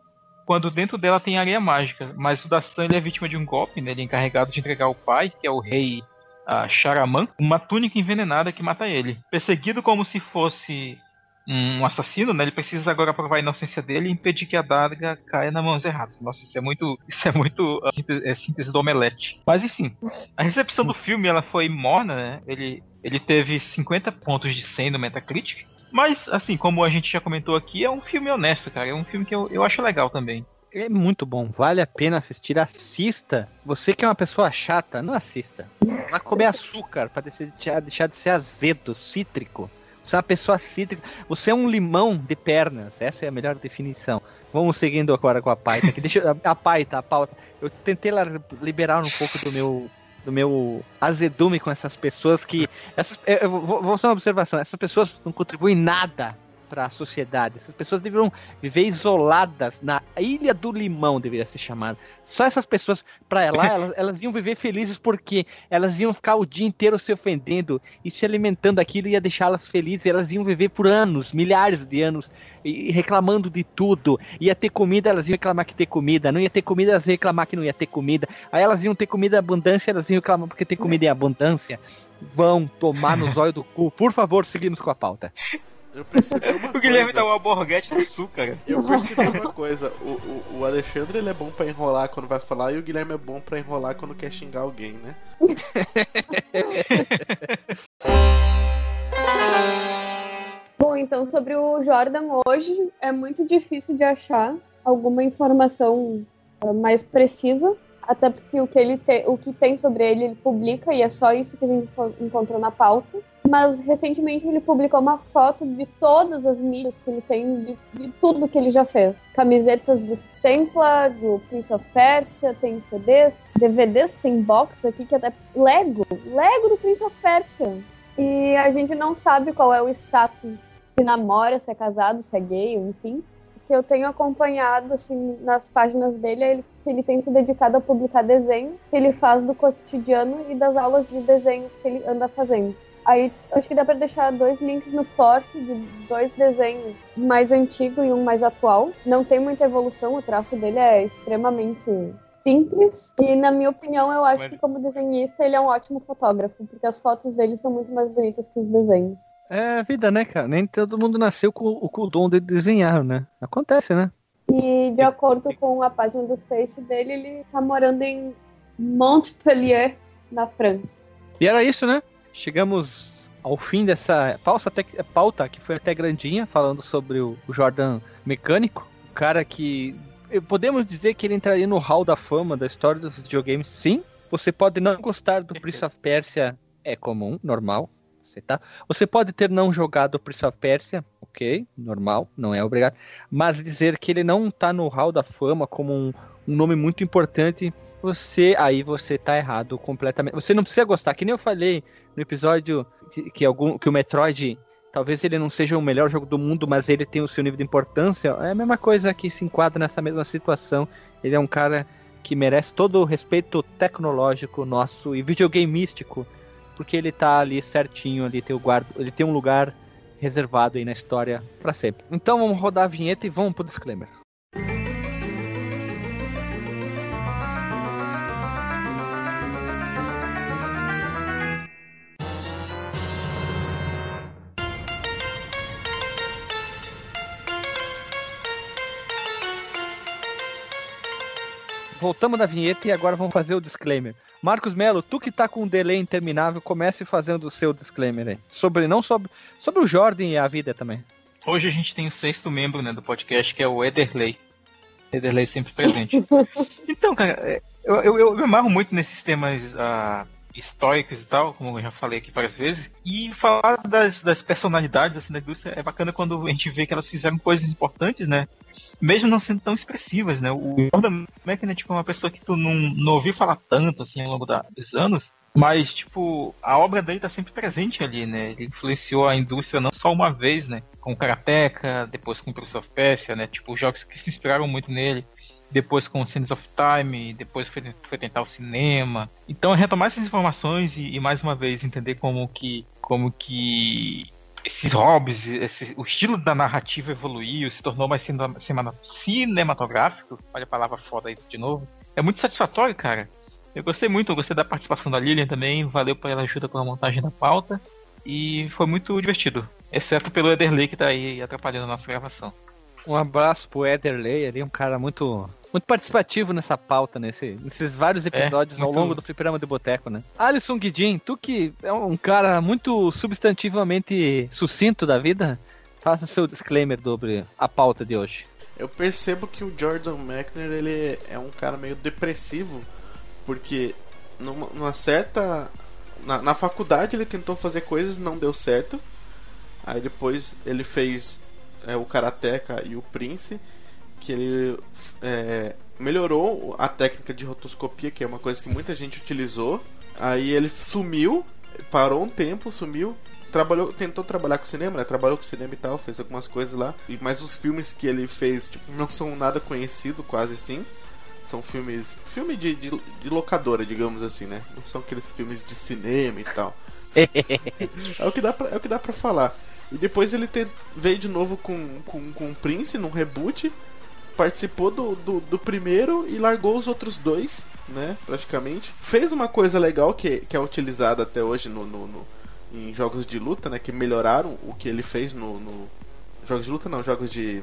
quando dentro dela tem areia mágica. Mas o Dastan ele é vítima de um golpe, né? ele é encarregado de entregar ao pai, que é o rei uh, Sharaman, uma túnica envenenada que mata ele. Perseguido como se fosse um assassino, né? Ele precisa agora provar a inocência dele e impedir que a daga caia nas mãos erradas. Nossa, isso é muito, isso é muito uh, síntese, é síntese do omelete. Mas enfim, a recepção do filme ela foi morna, né? Ele, ele teve 50 pontos de 100 no Metacritic. Mas, assim, como a gente já comentou aqui, é um filme honesto, cara. É um filme que eu, eu acho legal também. É muito bom, vale a pena assistir. Assista. Você que é uma pessoa chata, não assista. Vai comer açúcar para deixar de ser azedo, cítrico. Você é uma pessoa cítrica. Você é um limão de pernas. Essa é a melhor definição. Vamos seguindo agora com a Paita. Deixa, a Paita, a pauta. Eu tentei liberar um pouco do meu do meu azedume com essas pessoas que. Essas, eu vou, vou fazer uma observação: essas pessoas não contribuem nada para a sociedade. Essas pessoas deveriam viver isoladas na Ilha do Limão, deveria ser chamada. Só essas pessoas, para lá, elas, elas, iam viver felizes porque elas iam ficar o dia inteiro se ofendendo e se alimentando aquilo ia deixá-las felizes. Elas iam viver por anos, milhares de anos, e reclamando de tudo. Ia ter comida, elas iam reclamar que ter comida. Não ia ter comida, elas iam reclamar que não ia ter comida. Aí elas iam ter comida em abundância, elas iam reclamar porque ter comida em abundância. Vão tomar no zóio do cu. Por favor, seguimos com a pauta. Eu percebi uma o Guilherme coisa. dá uma borguete do sul, cara. Eu percebi uma coisa. O, o, o, Alexandre ele é bom pra enrolar quando vai falar e o Guilherme é bom pra enrolar quando quer xingar alguém, né? bom, então sobre o Jordan hoje é muito difícil de achar alguma informação mais precisa até porque o que ele te, o que tem sobre ele ele publica e é só isso que a gente encontrou na pauta. Mas recentemente ele publicou uma foto de todas as mídias que ele tem, de, de tudo que ele já fez. Camisetas do Templar, do Prince of Persia, tem CDs, DVDs, tem box aqui que até Lego, Lego do Prince of Persia. E a gente não sabe qual é o status se namora, se é casado, se é gay, enfim que eu tenho acompanhado assim nas páginas dele, ele, que ele tem se dedicado a publicar desenhos que ele faz do cotidiano e das aulas de desenhos que ele anda fazendo. Aí acho que dá para deixar dois links no post de dois desenhos, mais antigo e um mais atual. Não tem muita evolução, o traço dele é extremamente simples. E na minha opinião, eu acho que como desenhista ele é um ótimo fotógrafo, porque as fotos dele são muito mais bonitas que os desenhos. É a vida, né, cara? Nem todo mundo nasceu com o dom de desenhar, né? Acontece, né? De acordo com a página do Face dele, ele tá morando em Montpellier, na França. E era isso, né? Chegamos ao fim dessa pauta, até, pauta que foi até grandinha, falando sobre o, o Jordan mecânico. O cara que. Podemos dizer que ele entraria no hall da fama da história dos videogames, sim. Você pode não gostar do Prince of Persia, é comum, normal aceitar. Você pode ter não jogado Prince of Persia, ok, normal, não é obrigado. Mas dizer que ele não tá no hall da fama como um, um nome muito importante, você aí você tá errado completamente. Você não precisa gostar, que nem eu falei no episódio que, algum, que o Metroid talvez ele não seja o melhor jogo do mundo, mas ele tem o seu nível de importância, é a mesma coisa que se enquadra nessa mesma situação. Ele é um cara que merece todo o respeito tecnológico nosso e videogame místico, porque ele tá ali certinho, ali tem o guarda, ele tem um lugar reservado aí na história para sempre. Então vamos rodar a vinheta e vamos pro disclaimer. Voltamos da vinheta e agora vamos fazer o disclaimer. Marcos Melo, tu que tá com um delay interminável, comece fazendo o seu disclaimer aí. Sobre, não sobre, sobre o Jordan e a vida também. Hoje a gente tem o sexto membro né, do podcast, que é o Ederley. Ederley sempre presente. então, cara, é, eu, eu, eu, me amarro muito nesses temas uh, históricos e tal, como eu já falei aqui várias vezes. E falar das, das personalidades assim, da indústria é bacana quando a gente vê que elas fizeram coisas importantes, né? mesmo não sendo tão expressivas, né? O Jordan McNair é tipo uma pessoa que tu não, não ouviu falar tanto assim ao longo da, dos anos, mas tipo a obra dele tá sempre presente ali, né? Ele influenciou a indústria não só uma vez, né? Com Karateka, depois com Prince of Persia, né? Tipo jogos que se inspiraram muito nele. Depois com Scenes of Time, depois foi, foi tentar o cinema. Então retomar essas informações e, e mais uma vez entender como que como que esses hobbies, esse, o estilo da narrativa evoluiu, se tornou mais cinematográfico. Olha a palavra foda aí de novo. É muito satisfatório, cara. Eu gostei muito, eu gostei da participação da Lilian também. Valeu pela ajuda pela montagem da pauta. E foi muito divertido. Exceto pelo Ederley que tá aí atrapalhando a nossa gravação. Um abraço pro Ederley, ali um cara muito muito participativo nessa pauta, nesse, nesses vários é, episódios é, ao longo do Fliperama de Boteco, né? Alisson Guidin, tu que é um cara muito substantivamente sucinto da vida, faça o seu disclaimer sobre a pauta de hoje. Eu percebo que o Jordan McNair ele é um cara meio depressivo, porque numa, numa certa. Na, na faculdade ele tentou fazer coisas não deu certo. Aí depois ele fez é, o Karateka e o Prince que ele é, melhorou a técnica de rotoscopia, que é uma coisa que muita gente utilizou. Aí ele sumiu, parou um tempo, sumiu, trabalhou, tentou trabalhar com cinema, né? Trabalhou com cinema e tal, fez algumas coisas lá. Mas os filmes que ele fez, tipo, não são nada conhecido, quase assim. São filmes, filme de, de, de locadora, digamos assim, né? Não são aqueles filmes de cinema e tal. é o que dá pra, é o que dá para falar. E depois ele te, veio de novo com, com, com o Prince num reboot participou do, do, do, primeiro e largou os outros dois, né? Praticamente. Fez uma coisa legal que, que é utilizada até hoje no, no, no em jogos de luta, né? Que melhoraram o que ele fez no, no. Jogos de luta não, jogos de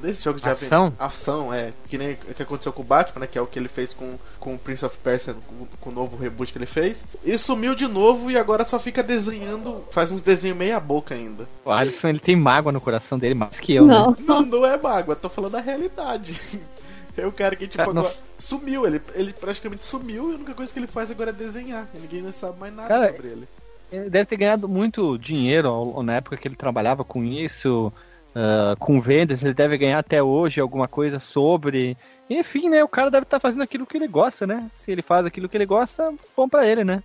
desses jogos de ação, ação é que nem o que aconteceu com o Batman, né, que é o que ele fez com, com o Prince of Persia, com, com o novo reboot que ele fez. E sumiu de novo e agora só fica desenhando, faz uns desenhos meia boca ainda. O Alisson ele tem mágoa no coração dele mais que eu, não. né? Não, não é mágoa, tô falando da realidade. É o cara que, tipo, cara, agora sumiu. Ele, ele praticamente sumiu e a única coisa que ele faz agora é desenhar. E ninguém sabe mais nada cara, sobre ele. Ele deve ter ganhado muito dinheiro na época que ele trabalhava com isso uh, com vendas, ele deve ganhar até hoje alguma coisa sobre. Enfim, né? O cara deve estar tá fazendo aquilo que ele gosta, né? Se ele faz aquilo que ele gosta, bom pra ele, né?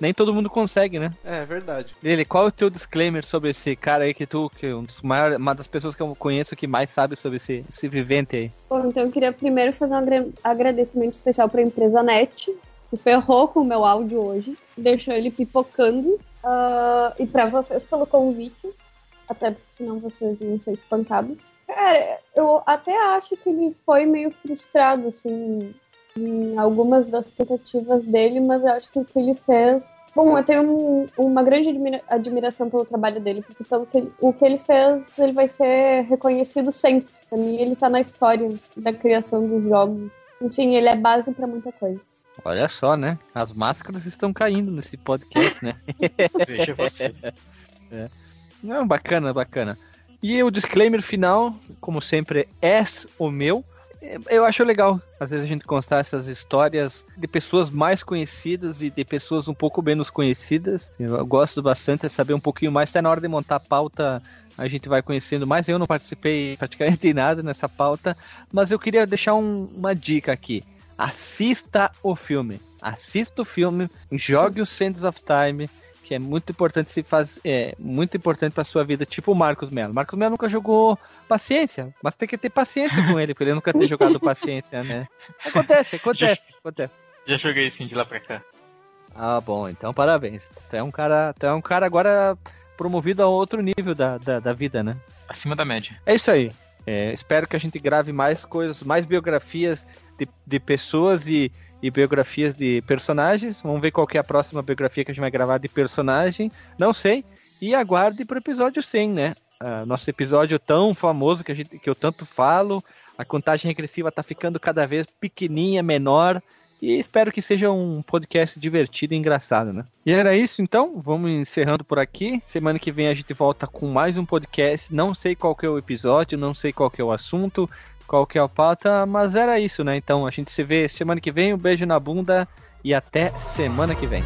Nem todo mundo consegue, né? É, verdade. Ele, qual é o teu disclaimer sobre esse cara aí que tu, que é um dos maiores, uma das pessoas que eu conheço que mais sabe sobre esse, esse vivente aí? Bom, então eu queria primeiro fazer um agradecimento especial pra empresa NET, que ferrou com o meu áudio hoje, deixou ele pipocando. Uh, e para vocês pelo convite até porque senão vocês iam ser espancados. Cara, eu até acho que ele foi meio frustrado, assim, em algumas das tentativas dele, mas eu acho que o que ele fez. Bom, eu tenho um, uma grande admira admiração pelo trabalho dele, porque pelo que ele, o que ele fez, ele vai ser reconhecido sempre. Pra mim, ele tá na história da criação dos jogos. Enfim, ele é base para muita coisa. Olha só, né? As máscaras estão caindo nesse podcast, né? Veja você. É. Não, bacana, bacana. E o disclaimer final, como sempre, é o meu. Eu acho legal, às vezes, a gente constar essas histórias de pessoas mais conhecidas e de pessoas um pouco menos conhecidas. Eu gosto bastante de saber um pouquinho mais. Até na hora de montar a pauta, a gente vai conhecendo mais. Eu não participei praticamente de nada nessa pauta, mas eu queria deixar um, uma dica aqui. Assista o filme. Assista o filme, jogue o Sands of Time que é muito importante se faz, é muito importante para sua vida, tipo o Marcos Melo. Marcos Melo nunca jogou paciência, mas tem que ter paciência com ele, porque ele nunca ter jogado paciência, né? Acontece, acontece, já, acontece. Já joguei sim de lá pra cá. Ah, bom, então parabéns. Tu é um cara, tu é um cara agora promovido a outro nível da, da, da vida, né? Acima da média. É isso aí. É, espero que a gente grave mais coisas, mais biografias de, de pessoas e, e biografias de personagens. Vamos ver qual é a próxima biografia que a gente vai gravar de personagem. Não sei. E aguarde para o episódio 100, né? Uh, nosso episódio tão famoso que, gente, que eu tanto falo. A contagem regressiva está ficando cada vez pequenininha, menor. E espero que seja um podcast divertido e engraçado, né? E era isso então, vamos encerrando por aqui. Semana que vem a gente volta com mais um podcast. Não sei qual que é o episódio, não sei qual que é o assunto, qual que é a pauta, mas era isso, né? Então a gente se vê semana que vem. Um beijo na bunda e até semana que vem.